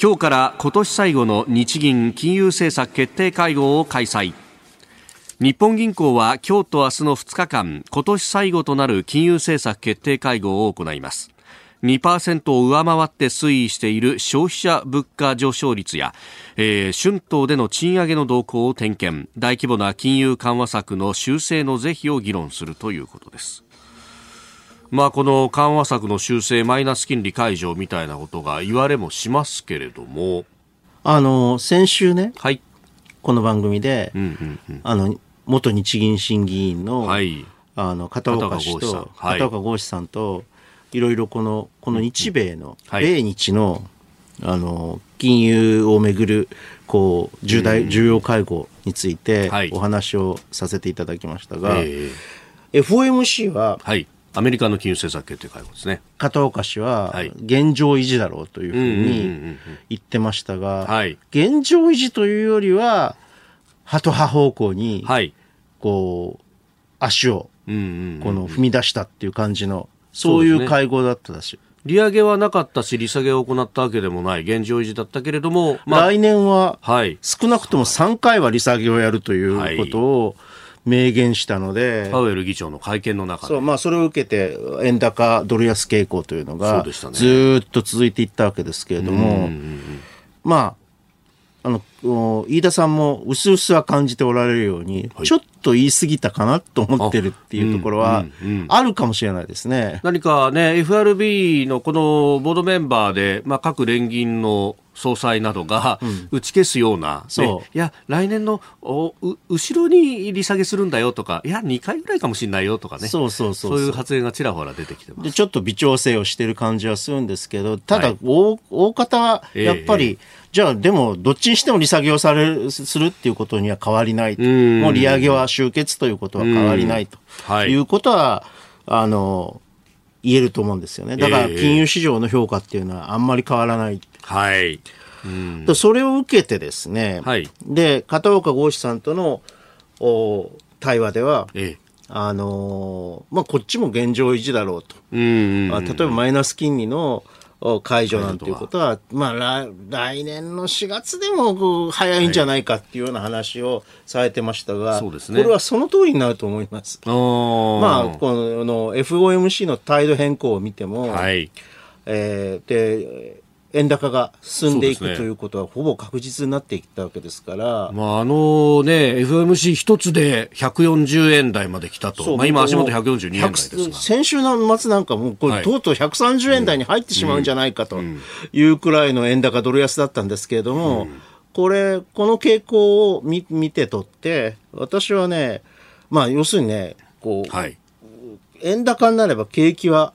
今日から今年最後の日銀金融政策決定会合を開催日本銀行は今日と明日の2日間今年最後となる金融政策決定会合を行います2%を上回って推移している消費者物価上昇率や、えー、春闘での賃上げの動向を点検大規模な金融緩和策の修正の是非を議論するということですまあ、この緩和策の修正、マイナス金利解除みたいなことが言われもしますけれども。あの、先週ね、はい。この番組で、うんうんうん。あの、元日銀審議員の、はい。あの、片岡氏と、はい。片岡剛志さんと、いろいろこの、この日米の、はい。米日の、あの、金融をめぐる、こう、重大、重要会合についてはい、お話をさせていただきましたが、えー FOMC は、はい。アメリカの金融政策決定会合ですね。片岡氏ははい、現状維持だろうというふうにん。言ってましたが、はい。現状維持というよりは、歯と歯方向に、はい。こう、足を、この踏み出したっていう感じの、そういそう会合だったらしい。利上げはなかったし、利下げを行ったわけでもない、現状維持だったけれども、まあ、来年は、はい。少なくとも3回は利下げをやるということを明言したので、パウエル議長の会見の中で。そう、まあ、それを受けて、円高ドル安傾向というのそがずーっと続いていったわけですけれども、うんうんうんまあ、あの、お飯田さんも薄々は感じておられるように、はい。ちょっと言い過ぎたかなと思ってるっていうところはうんうんうんあるかもしれないですね。何かね、FRB のこのボードメンバーで、まあ、各連銀の総裁などが打ち消すような、ねそう。いや、来年のおう後ろに利下げするんだよとか、いや、2回ぐらいかもしれないよとかね、そうそうそうそう。いう発言がちらほら出てきてます。で、ちょっと微調整をしてる感じはするんですけど、ただ、はい。大大方は、やっぱり、ええじゃあ、でも、どっちにしても利下げをされる、するっていうことには変わりないと。んもう利上げは終結ということは変わりないと。うんはいいうことは、あの、言えると思うんですよね。だから、ええ金融市場の評価っていうのはあんまり変わらない。はい。うんでそれを受けてですね、はいで、片岡剛志さんとのお対話では、ええ。あのまあ、こっちも現状維持だろうと。うんうん例えばマイナス金利のお解除なんていうことは、まあ来、来年の4月でも早いんじゃないかっていうような話をされてましたが、そうですねこれはその通りになると思います。まあ、このの FOMC の態度変更を見ても、はい。えーで、円高が進んでいくということはほぼ確実になっていったわけですから、まあ、あのね、FMC 一つで140円台まで来たと。まあ、今足元142円台です100が。先週の末なんかもうこれ、はいとうとう130円台に入ってしまうんじゃないかというくらいの円高ドル安だったんですけれども、これ、この傾向を見見てとって、私はね、まあ要するにね、こう、はい。円高になれば景気は、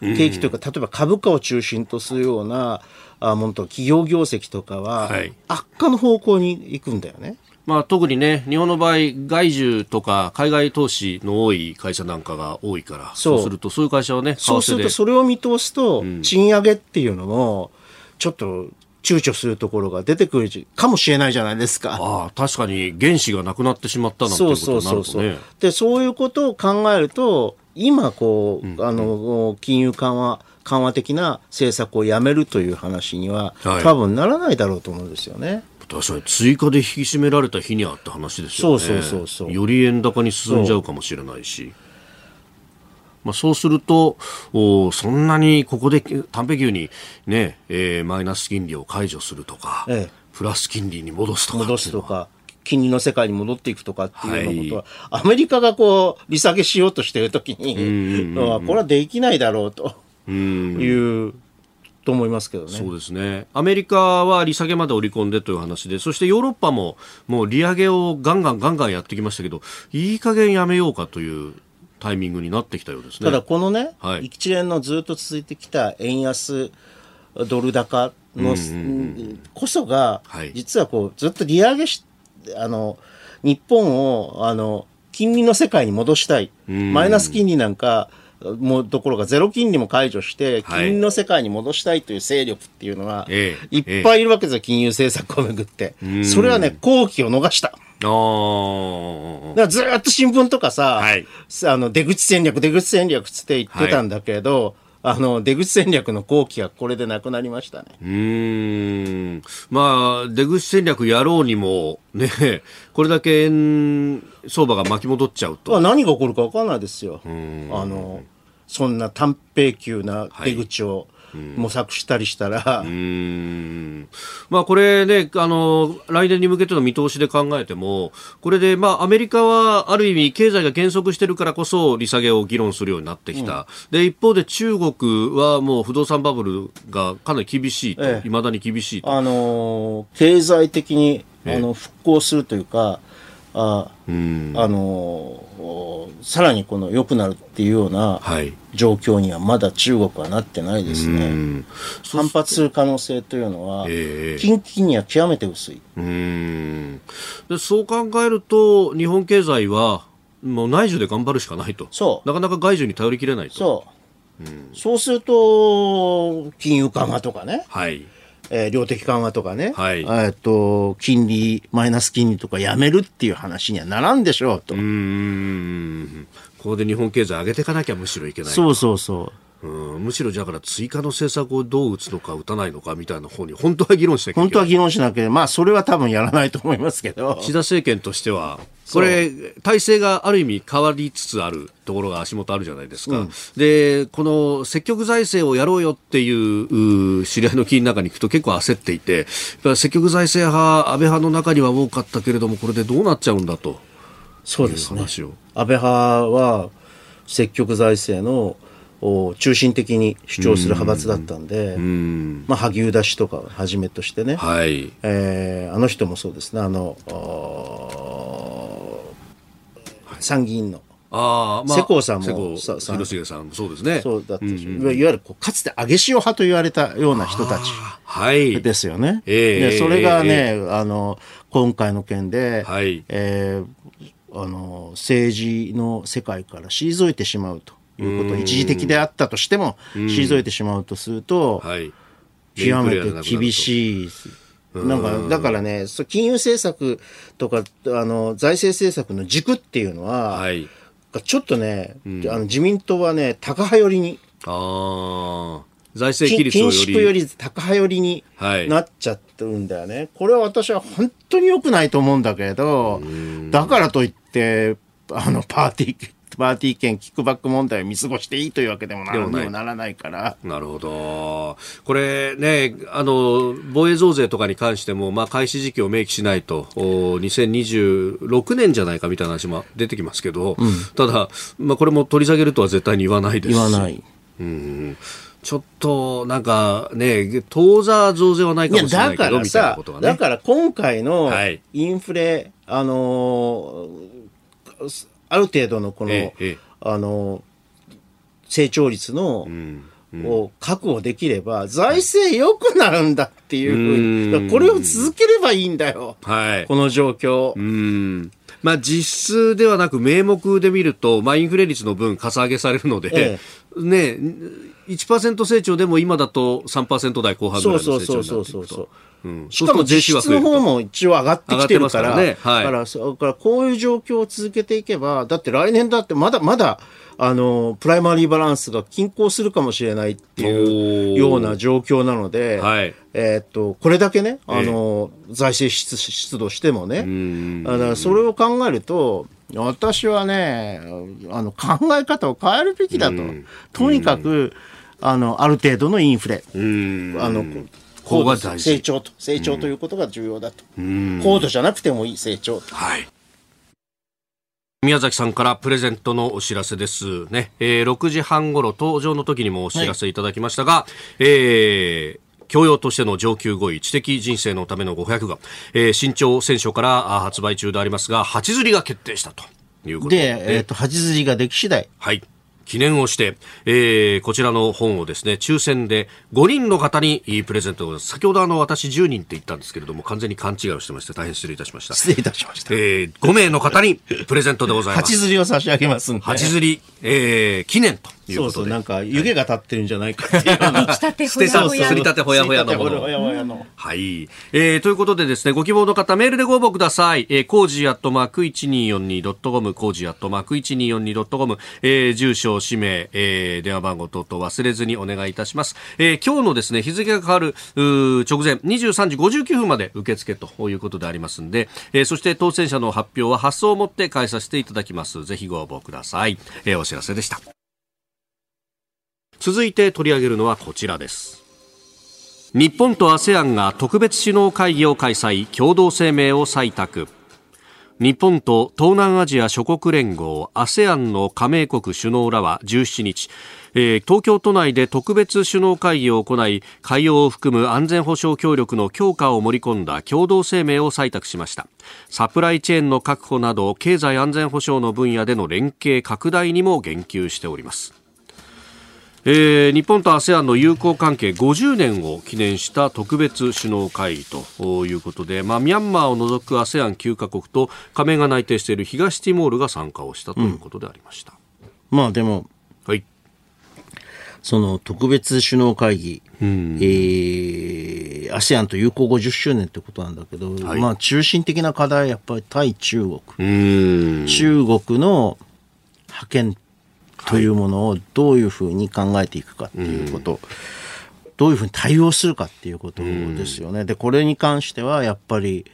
景気というか、例えば株価を中心とするような、あもっと企業業績とかははい、悪化の方向に行くんだよね。まあ、特にね、日本の場合、外需とか海外投資の多い会社なんかが多いから、そうそうすると、そういう会社はね、そうすると、それを見通すと、賃上げっていうのも、ちょっと躊躇するところが出てくるかもしれないじゃないですか。ああ、確かに原資がなくなってしまったなんていそううことそうそうそうになるとね。。で、そういうことを考えると、今、こう、あの、金融緩和、緩和的な政策をやめるという話には、はい多分ならないだろうと思うんですよね。確かに追加で引き締められた日にあった話ですよね。そうそうそうそうより円高に進んじゃうかもしれないし。まあ、そうするとおそんなにここで短平球に、ねえーマイナス金利を解除するとか、ええプラス金利に戻すとか戻すとか、金利の世界に戻っていくとかっていうようなことは、アメリカがこう、利下げしようとしているときに、あこれはできないだろうという、と思いますけどね。そうですね。アメリカは利下げまで織り込んでという話でそしてヨーロッパももう利上げをガンガンガンガンやってきましたけどいい加減やめようかというタイミングになってきたようですね。ただこのね、はい。一連のずっと続いてきた円安ドル高の、こそが、はい。実はこうずっと利上げしあの日本をあの金利の世界に戻したい、マイナス金利なんかもうどころかゼロ金利も解除してはい。金利の世界に戻したいという勢力っていうのは、ええいっぱいいるわけですよ、金融政策をめぐって。それはね、好機を逃した。だからずーっと新聞とかさ、はい。さあの出口戦略、出口戦略つって言ってたんだけど、あの、出口戦略の後期がこれでなくなりましたね。うーん。まあ、出口戦略やろうにも、ね、<laughs> これだけ円相場が巻き戻っちゃうと。まあ何が起こるか分かんないですよ。あの、そんな短平球な出口を模索したりしたら、うーん。まあ、これね、あの、来年に向けての見通しで考えても、これで、まあ、アメリカはある意味経済が減速してるからこそ利下げを議論するようになってきた。で、一方で中国はもう不動産バブルがかなり厳しいと、ええ。未だに厳しいと。あの経済的にあの復興するというか、あうん。あのさらにこの良くなるっていうようなはい。状況にはまだ中国はなってないですうね。ん。反発する可能性というのは、ええ近畿には極めて薄い。うーんでそう考えると、日本経済は、もう内需で頑張るしかないと。そうなかなか外需に頼りきれないと。そう。そうすると、金融緩和とかね、はい。えー量的緩和とかね、はいえーっと、金利、マイナス金利とかやめるっていう話にはならんでしょうと。うーん。ここで日本経済上げていかなきゃむしろいけない。そうそうそう。うんむしろだから追加の政策をどう打つのか打たないのかみたいな方に本当は議論しなきゃいけない。本当は議論しなきゃ、まあ、それは多分やらないと思いますけど。岸田政権としては、これ、体制がある意味変わりつつあるところが足元あるじゃないですか。で、この積極財政をやろうよっていうう知り合いの議員の中に行くと結構焦っていて、積極財政派、安倍派の中には多かったけれども、これでどうなっちゃうんだとそうですね。安倍派は積極財政のお中心的に主張する派閥だったんで、うん。まあ、萩生田氏とかをはじめとしてね、はい。えーあの人もそうですね、あの、参議院の、ああ、まあ、世耕さんもささ広重さんもそうですね。そうだったでしょいわゆるこうかつて上げ潮派と言われたような人たちはい。ですよね。ええでそれがね、あの、今回の件で、はいえーあの、政治の世界から退いてしまうということ、一時的であったとしても、退いてしまうとすると、はい。極めて厳い。しい。なんか、だからね、金融政策とか、あの、財政政策の軸っていうのは、はい。ちょっとね、あの自民党はね、高派寄りに、ああ。財政規緊緊律をより。縮より高派寄りにはいなっちゃってるんだよね。これは私は本当に良くないと思うんだけど、だからといって、あの、パーティー、パーティー券キックバック問題を見過ごしていいというわけでもなでもないにもならないから。なるほど。これね、あの、防衛増税とかに関しても、まあ、開始時期を明記しないと、お2026年じゃないかみたいな話も出てきますけど、ただ、まあ、これも取り下げるとは絶対に言わないですし言わない。うんちょっと、なんかね、当座増税はないかもしれないけど、みたいなことが、ね。だから今回のはいインフレ、あのーある程度のこの、ええええあのー成長率の、うんを確保できれば、財政良くなるんだっていうふうに、これを続ければいいんだよ。はい。この状況。うん。まあ実質ではなく名目で見ると、まあインフレ率の分かさ上げされるので、えね、1%成長でも今だと3%台後半ぐらいの成長になっていくと。そうそうそうそうそううんしかも実質の方も一応上がってきてるから、からね。はい。だからからこういう状況を続けていけば、だって来年だってまだまだ、あの、プライマリーバランスが均衡するかもしれないっていうような状況なので、はいえーっと、これだけね、あの、財政出出動してもね、んだからそれを考えると、私はね、あの、考え方を変えるべきだと。とにかく、あの、ある程度のインフレ。うん。あの、ここが大事成長と、成長ということが重要だと。高度じゃなくてもいい成長と。はい。宮崎さんからプレゼントのお知らせですね。えー6時半頃登場の時にもお知らせいただきましたが、えー教養としての上級語彙、知的人生のための500が、えー新潮選書からあ発売中でありますが、8釣りが決定したということで、で、えっ、と、八釣りができ次第。はい。記念をして、えーこちらの本をですね、抽選で5人の方にプレゼントを先ほどあの私10人って言ったんですけれども、完全に勘違いをしてまして大変失礼いたしました。失礼いたしました。えー、5名の方にプレゼントでございます。八釣りを差し上げますんで。八釣り、えー、記念というそうそう、ことで。なんか湯気が立ってるんじゃないかっていう <laughs> て捨てた、ほやほや刷りたてほやほやのものほ。やほやの。はい。えー、ということでですね、ご希望の方、メールでご応募ください。えー、 cozy アットマーク 1242.com、cozy アットマーク 1242.com、えー、住所、氏名、えー、電話番号等々忘れずにお願いいたします。えー、今日のですね、日付が変わる直前、23時59分まで受付ということでありますんで、えー、そして当選者の発表は発送をもって代えさせていただきます。ぜひご応募ください。えー、お知らせでした。続いて取り上げるのはこちらです。日本と ASEAN が特別首脳会議を開催、共同声明を採択。日本と東南アジア諸国連合 ASEAN の加盟国首脳らは17日、えー、東京都内で特別首脳会議を行い海洋を含む安全保障協力の強化を盛り込んだ共同声明を採択しましたサプライチェーンの確保など経済安全保障の分野での連携拡大にも言及しておりますえー、日本と ASEAN の友好関係50年を記念した特別首脳会議ということで、まあ、ミャンマーを除く ASEAN9 カ国と加盟が内定している東ティモールが参加をしたということでありました。うん、まあでも、はい、その特別首脳会議、うん、えー、ASEAN と友好50周年ってことなんだけど、はい、まあ中心的な課題はやっぱり対中国。中国の覇権というものをどういうふうに考えていくかっていうこと、どういうふうに対応するかっていうことですよね。で、これに関してはやっぱり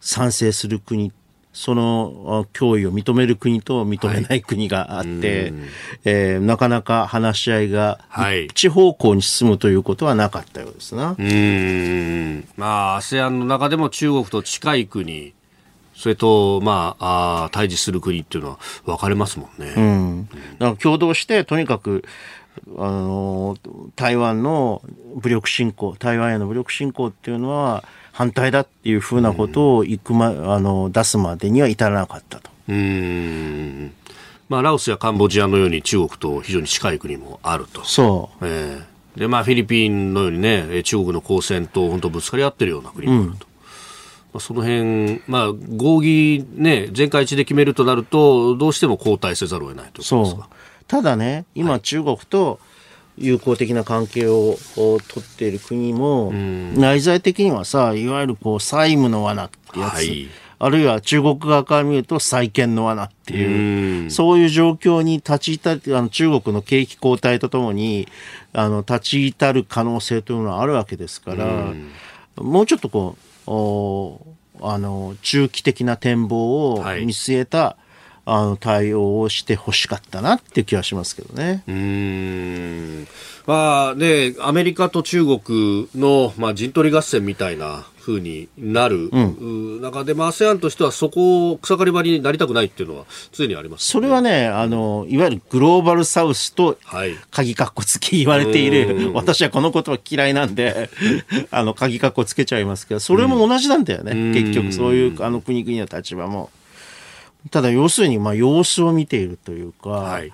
賛成する国その脅威を認める国と認めない国があって、はい、えー、なかなか話し合いが一方向に進むということはなかったようですな。うん。まあ、ASEAN の中でも中国と近い国、それと、まあ、あ対峙する国っていうのは分かれますもんね。うん。だから共同して、とにかく、あの、台湾の武力侵攻、台湾への武力侵攻っていうのは反対だっていうふうなことを行くま、あの、出すまでには至らなかったと。うん。まあ、ラオスやカンボジアのように中国と非常に近い国もあると。そう。えー、で、まあ、フィリピンのようにね、中国の交戦と本当ぶつかり合ってるような国もあると。その辺、まあ、合議、ね、全会一致で決めるとなると、どうしても交代せざるを得ないとそう。ただね、今、中国と友好的な関係を取っている国も、内在的にはさ、いわゆるこう債務の罠ってやつ、はい、あるいは中国側から見ると債権の罠っていう、そういう状況に立ち至る、あの中国の景気後退とともに、あの立ち至る可能性というのはあるわけですから、もうちょっとこう、あの中期的な展望を見据えた、はい、あの対応をしてほしかったなっていう気はしますけどね。うんまあね、アメリカと中国の、まあ、陣取り合戦みたいなふうになる、うん、中で、まあ、ASEAN としてはそこを草刈り場になりたくないっていうのは常にあります、ね、それはねあの、いわゆるグローバルサウスと鍵かっこつき言われている、私はこの言葉嫌いなんで、<laughs> あの鍵かっこつけちゃいますけど、それも同じなんだよね、結局、そういうあの国々の立場も。ただ、要するに、まあ、様子を見ているというか、はい、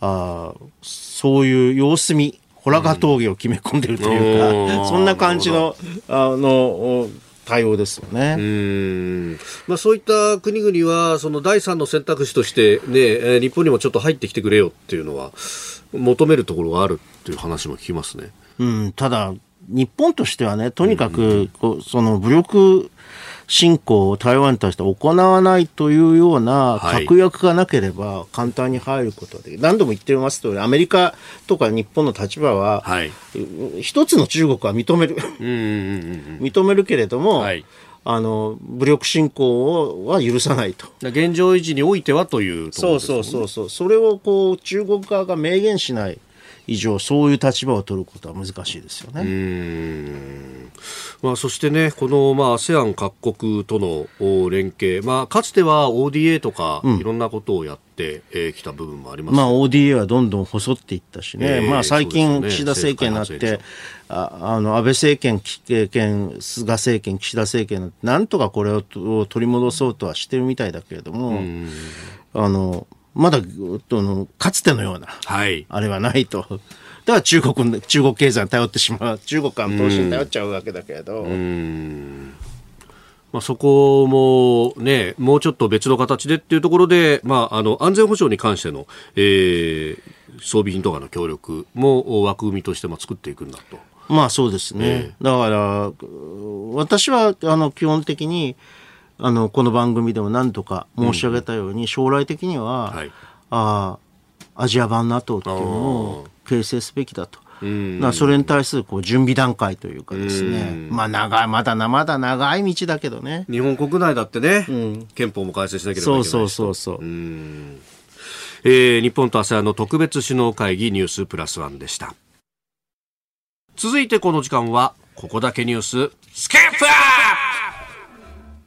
あそういう様子見、ホラガ峠を決め込んでるというか、うん、そんな感じの、あの、対応ですよね。うんまあ、そういった国々は、その第三の選択肢として、ね、日本にもちょっと入ってきてくれよっていうのは、求めるところがあるっていう話も聞きますね。うん、ただ、日本としてはね、とにかく、こうその武力侵攻を台湾に対して行わないというような確約がなければ簡単に入ることはできる、はい、何度も言ってますとアメリカとか日本の立場は、はい、一つの中国は認める。認めるけれども、はい。あの武力侵攻をは許さないと。現状維持においてはというとね、そうそうそうそう。それをこう中国側が明言しない以上そういう立場を取ることは難しいですよね。まあ、そしてね、この、まあ、ASEAN 各国との連携、まあ、かつては ODA とか、いろんなことをやってき、えた部分もあります、まあ、ODA はどんどん細っていったしね、えー、まあ、最近、岸田政権になって、ああの安倍政権、権菅政権、岸田政権なんとかこれを取り戻そうとはしてるみたいだけれども、あのまだのかつてのような、はい、あれはないと。<laughs> だから中国中国経済に頼ってしまう <laughs> 中国からの投資に頼っちゃうわけだけれど。まあ、そこもね、もうちょっと別の形でっていうところで、まあ、あの、安全保障に関しての、えー、装備品とかの協力も枠組みとしても作っていくんだと。まあそうですね。えー、だから、私は、あの、基本的に、あのこの番組でも何とか申し上げたように、うん、将来的には、はい、あアジア版 NATO っていうのを形成すべきだと。なそれに対するこう準備段階というかですね、まあ長い、まだな、まだ長い道だけどね。日本国内だってね、憲法も改正しなければいけないそうそうそうそう。えー、日本と ASEAN の特別首脳会議ニュースプラスワンでした。続いてこの時間は、ここだけニュース、スケープアップ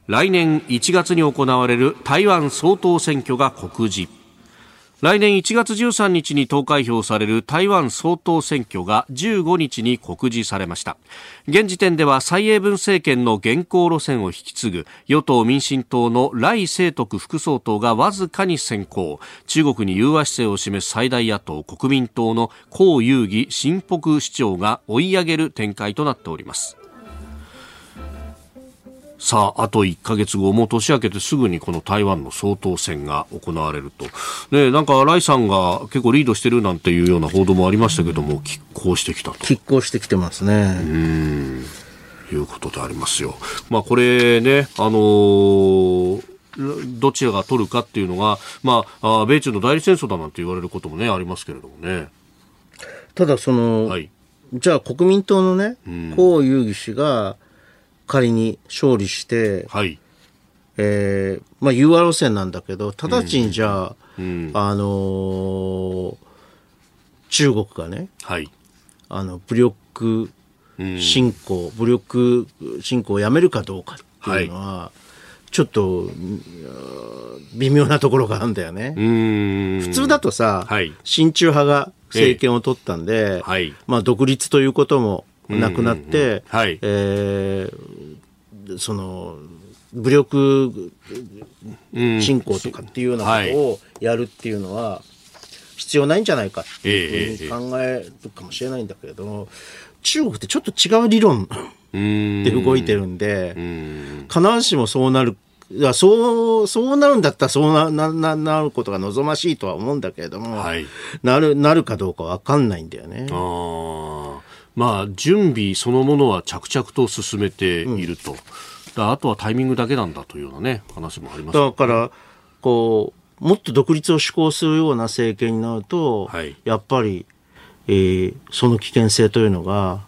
来年1月に行われる台湾総統選挙が告示。来年1月13日に投開票される台湾総統選挙が15日に告示されました。現時点では蔡英文政権の現行路線を引き継ぐ与党民進党の来清徳副総統がわずかに先行。中国に融和姿勢を示す最大野党国民党の江遊義新北市長が追い上げる展開となっております。さあ、あと1か月後、もう年明けてすぐにこの台湾の総統選が行われると。ね、なんか、ライさんが結構リードしてるなんていうような報道もありましたけども、拮抗してきたと。拮抗してきてますね。うん。いうことでありますよ。まあ、これね、あのーどちらが取るかっていうのが、まあ、あ米中の代理戦争だなんて言われることもね、ありますけれどもね。ただ、その、はい、じゃあ国民党のね、江遊義氏が、仮に勝利して、はい、えー、まあ、融和路線なんだけど、直ちにじゃあ、うん、あのー、中国がね、はい、あの、武力侵攻、うん、武力侵攻をやめるかどうかっていうのは、はい、ちょっと、微妙なところがあるんだよね。普通だとさ、はい、親中派が政権を取ったんで、えはい、まあ独立ということもなくなって、はい、えー、その、武力侵攻とかっていうようなことをやるっていうのは必要ないんじゃないかっていうふうに考えるかもしれないんだけれども、中国ってちょっと違う理論で動いてるんで、必ずしもそうなるいやそう、そうなるんだったらそうな、な、な、なることが望ましいとは思うんだけれども、はい、なる、なるかどうかわかんないんだよね。あまあ、準備そのものは着々と進めていると、うん、あとはタイミングだけなんだというような、ね、話もあります、ね、だからこう、もっと独立を志向するような政権になると、はい、やっぱり、えー、その危険性というのが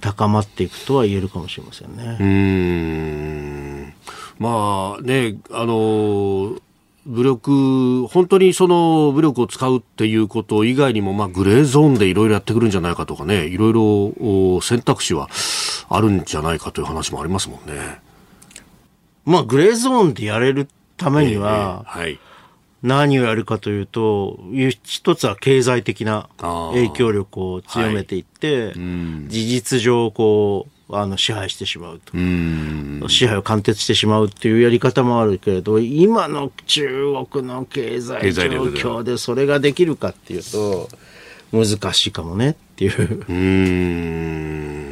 高まっていくとは言えるかもしれませんね。うん。まあね、あのー武力、本当にその武力を使うっていうこと以外にも、まあ、グレーゾーンでいろいろやってくるんじゃないかとかね、いろいろ選択肢はあるんじゃないかという話もありますもんね。まあ、グレーゾーンでやれるためには、えー、はい、何をやるかというと、一つは経済的な影響力を強めていって、はい、事実上、こう、あの支配してしまうと。支配を貫徹してしまうっていうやり方もあるけれど今の中国の経済状況でそれができるかっていうと難しいかもねっていう。うん。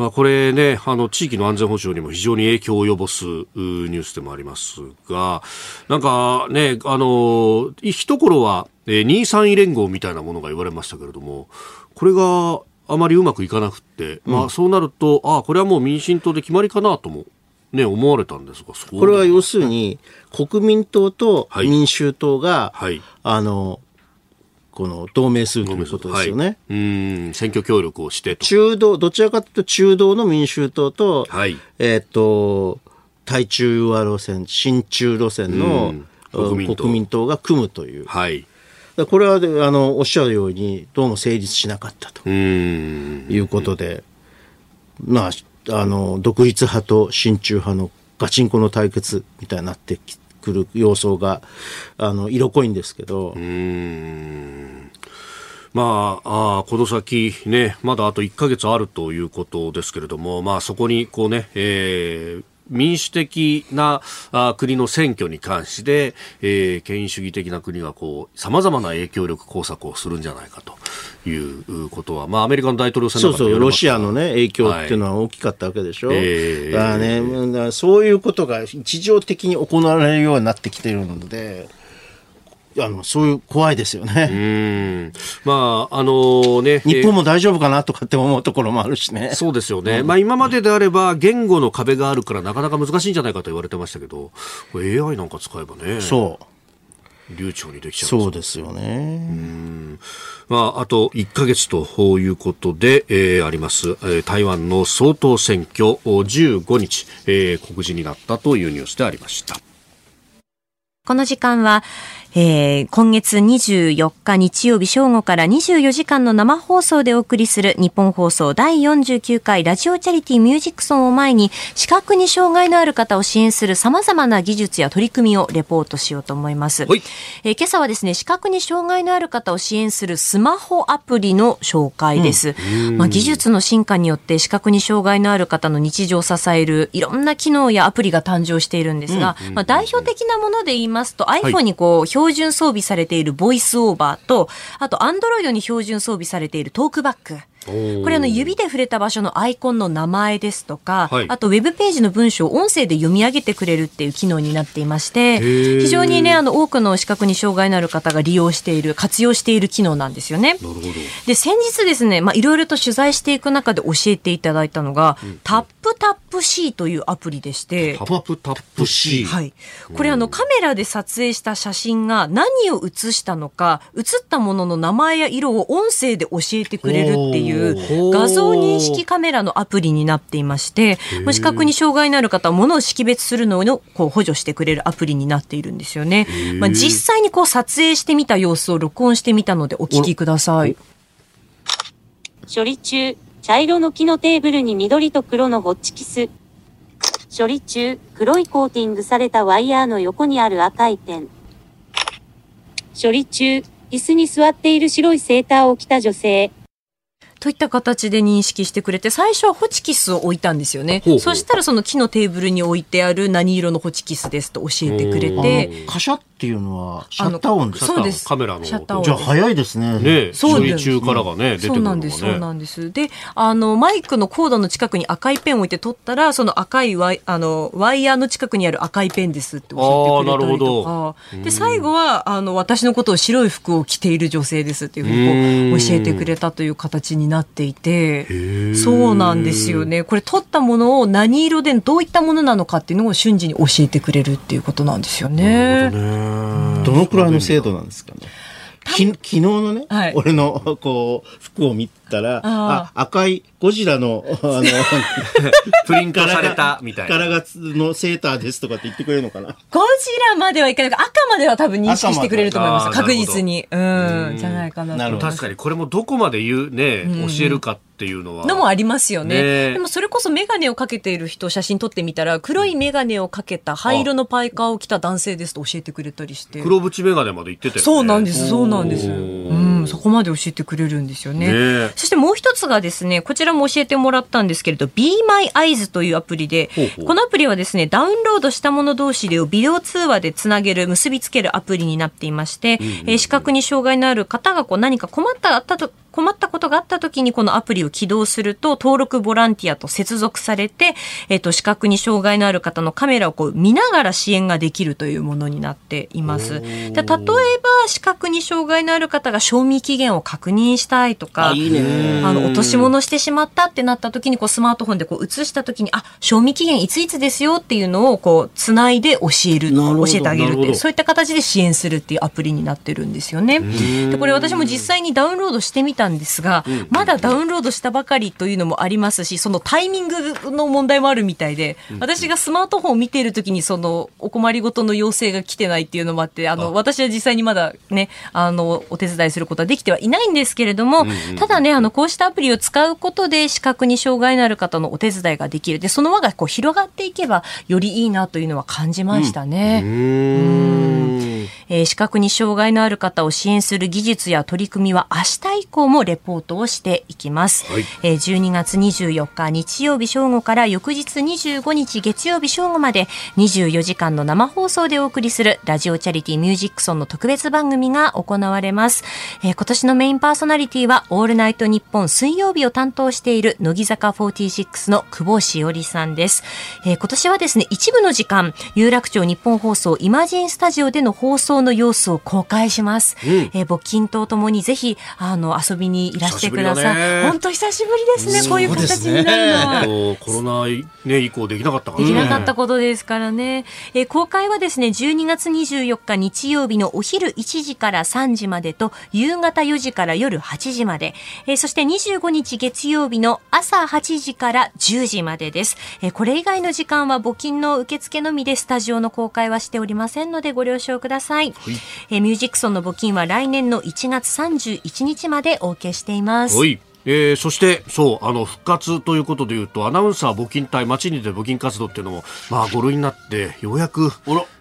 まあ、これね、あの、地域の安全保障にも非常に影響を及ぼすニュースでもありますが、なんかね、あの、一頃は、えー、2、3位連合みたいなものが言われましたけれども、これがあまりうまくいかなくて、まあ、そうなると、ああ、これはもう民進党で決まりかなとも、ね、思われたんですが、これは要するに、国民党と民衆党が、はい、あの、この同盟するということですよね。はい、うん、選挙協力をして中道、どちらかというと中道の民衆党と、はい、えっ、と、対中和路線、親中路線の国民党が組むという。はい。これはあのおっしゃるようにどうも成立しなかったということで、まあ、あの独立派と親中派のガチンコの対決みたいになってくる様相があの色濃いんですけど。まあ、あこの先、ね、まだあと1か月あるということですけれども、まあ、そこにこうね、えー、民主的なあ国の選挙に関して、えー、権威主義的な国がこう様々な影響力工作をするんじゃないかということは、まあ、アメリカの大統領選そうそう、ロシアの、ね、影響っていうのは大きかったわけでしょ。はい、えー、だからね、だからそういうことが日常的に行われるようになってきているので。あのそういう怖いですよね。うんまああのね、日本も大丈夫かなとかって思うところもあるしね。そうですよね。うん、まあ今までであれば言語の壁があるからなかなか難しいんじゃないかと言われてましたけど、AI なんか使えばね。そう。流暢にできちゃうそうですよね。まあ、あと1ヶ月ということで、えー、あります、えー、台湾の総統選挙15日、えー、告示になったというニュースでありました。この時間は、えー、今月24日日曜日正午から24時間の生放送でお送りする日本放送第49回ラジオチャリティミュージックソンを前に視覚に障害のある方を支援する様々な技術や取り組みをレポートしようと思います。えー、今朝はですね、視覚に障害のある方を支援するスマホアプリの紹介です。うん、まあ、技術の進化によって視覚に障害のある方の日常を支えるいろんな機能やアプリが誕生しているんですが、まあ、代表的なもので言いますと iPhone にこう、はい標準装備されているボイスオーバーと、あと、アンドロイドに標準装備されているトークバック。これあの指で触れた場所のアイコンの名前ですとか、はい、あとウェブページの文章を音声で読み上げてくれるっていう機能になっていまして非常にねあの多くの視覚に障害のある方が利用している活用している機能なんですよね。で先日ですねまあいろいろと取材していく中で教えていただいたのが、うん、タップタップ C というアプリでして。タップタップ C はい。これあのカメラで撮影した写真が何を写したのか写ったものの名前や色を音声で教えてくれるっていう画像認識カメラのアプリになっていまして、視覚に障害のある方は物を識別するのをこう補助してくれるアプリになっているんですよね。まあ、実際にこう撮影してみた様子を録音してみたのでお聞きください。処理中、茶色の木のテーブルに緑と黒のホッチキス。処理中、黒いコーティングされたワイヤーの横にある赤いペン。処理中、椅子に座っている白いセーターを着た女性。といった形で認識してくれて最初はホチキスを置いたんですよね。そしたらその木のテーブルに置いてある何色のホチキスですと教えてくれて。カシャっていうのはシャッター音ですそうです。カメラのシャッター音じゃあ早いですね。ね処理中からがね、出てくるのがね。そうなんですそうなんです。であのマイクのコードの近くに赤いペンを置いて取ったらその赤いワイあのワイヤーの近くにある赤いペンですって教えてくれたりとか。で最後はあの私のことを白い服を着ている女性ですっていうふうに教えてくれたという形になっていてそうなんですよね。これ取ったものを何色でどういったものなのかっていうのを瞬時に教えてくれるっていうことなんですよね。どのくらいの精度なんですかね。き昨日のね、はい、俺のこう服を見たらあ赤いゴジラの <laughs> あの <laughs> プリントされたみたいな。柄がのセーターですとかって言ってくれるのかな。ゴジラまではいかない。赤までは多分認識してくれると思います。確実に。うん。じゃないかなと確かにこれもどこまで言うね教えるかっていうのは。のもありますよね。ね。でもそれこそ眼鏡をかけている人写真撮ってみたら、黒い眼鏡をかけた灰色のパイカーを着た男性ですと教えてくれたりして。黒縁眼鏡まで言ってたよね。そうなんです、そうなんです。うん、そこまで教えてくれるんですよね。ねそしてもう一つがですね、こちらも教えてもらったんですけれど、Be My Eyes というアプリで、ほうほう。このアプリはですね、ダウンロードしたもの同士でをビデオ通話でつなげる、結びつけるアプリになっていまして、うんうんうん、えー、視覚に障害のある方がこう何か困ったあったと困ったことがあった時にこのアプリを起動すると登録ボランティアと接続されて、えっ、と、視覚に障害のある方のカメラをこう見ながら支援ができるというものになっています。で例えば、視覚に障害のある方が賞味期限を確認したいとか、あの、落とし物してしまったってなった時にこうスマートフォンでこう映した時に、あ、賞味期限いついつですよっていうのをこう、つないで教える、教えてあげるっていう、そういった形で支援するっていうアプリになってるんですよね。で、これ私も実際にダウンロードしてみたんですが、うん、まだダウンロードしたばかりというのもありますし、そのタイミングの問題もあるみたいで、私がスマートフォンを見ているときに、そのお困りごとの要請が来てないっていうのもあって、あの、私は実際にまだね、あの、お手伝いすることはできてはいないんですけれども、ただね、あの、こうしたアプリを使うことで、視覚に障害のある方のお手伝いができる。で、その輪がこう広がっていけば、よりいいなというのは感じましたね。うんえー、視覚に障害のある方を支援する技術や取り組みは明日以降もレポートをしていきます。はい、えー、12月24日日曜日正午から翌日25日月曜日正午まで24時間の生放送でお送りするラジオチャリティミュージックソンの特別番組が行われます。えー、今年のメインパーソナリティはオールナイトニッポン水曜日を担当している乃木坂46の久保しおりさんです。えー、今年はですね、一部の時間、有楽町日本放送イマジンスタジオでの放送上の様子を公開します。うんえー募金とともにぜひ、あの、遊びにいらしてください。本当久しぶりですね、こういう形になるのは。とコロナ、ね、以降できなかったからね。できなかったことですからね。えー公開はですね、12月24日日曜日のお昼1時から3時までと、夕方4時から夜8時まで、えーそして25日月曜日の朝8時から10時までです。えーこれ以外の時間は募金の受付のみでスタジオの公開はしておりませんのでご了承ください。えーミュージックソンの募金は来年の1月31日までお受けしています。はい。えーそして、そう、あの、復活ということで言うと、アナウンサー募金隊、街に出て募金活動っていうのも、まあ、5類になって、ようやく、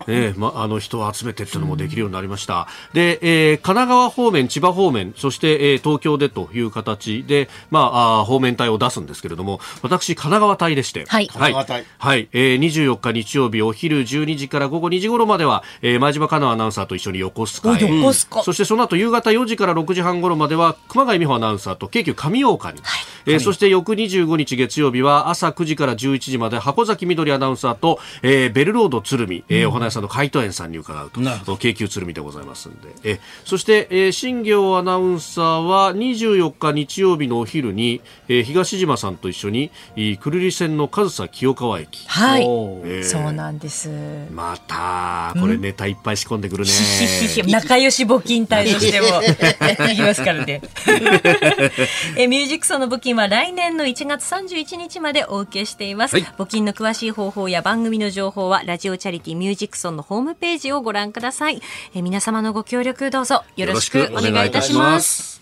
えーまあ、あの、人を集めてっていうのもできるようになりました。で、えー神奈川方面、千葉方面、そして、えー東京でという形で、まあ、あー方面隊を出すんですけれども、私、神奈川隊でして、はいはい。はい。えー24日日曜日、お昼12時から午後2時頃までは、えー前島香奈アナウンサーと一緒に横須賀へ。お横須賀そしてその後夕方4時から6時半頃までは熊谷美穂アナウンサーと京急上岡に、えーそして翌25日月曜日は朝9時から11時まで箱崎みどりアナウンサーと、えーベルロード鶴見、えーお花屋さんの海斗園さんに伺うと京急鶴見でございますんで、えーそして、えー新行アナウンサーは24日日曜日のお昼に、えー東島さんと一緒にえー久留里線の上総清川駅。はい。えー。そうなんです。またこれネタいっぱい仕込んでくるね。仲良し募金隊としてもやっていきますからね。えミュージックソンの募金は来年の1月31日までお受けしています。はい募金の詳しい方法や番組の情報はラジオチャリティミュージックソンのホームページをご覧ください。え皆様のご協力どうぞよろしくお願いいたします。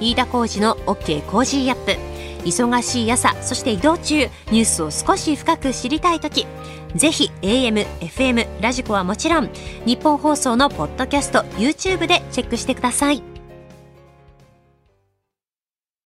飯田浩二の OK コージーアップ。忙しい朝そして移動中ニュースを少し深く知りたい時。ぜひ AM、FM、ラジコはもちろんニッポン放送のポッドキャスト YouTube でチェックしてください。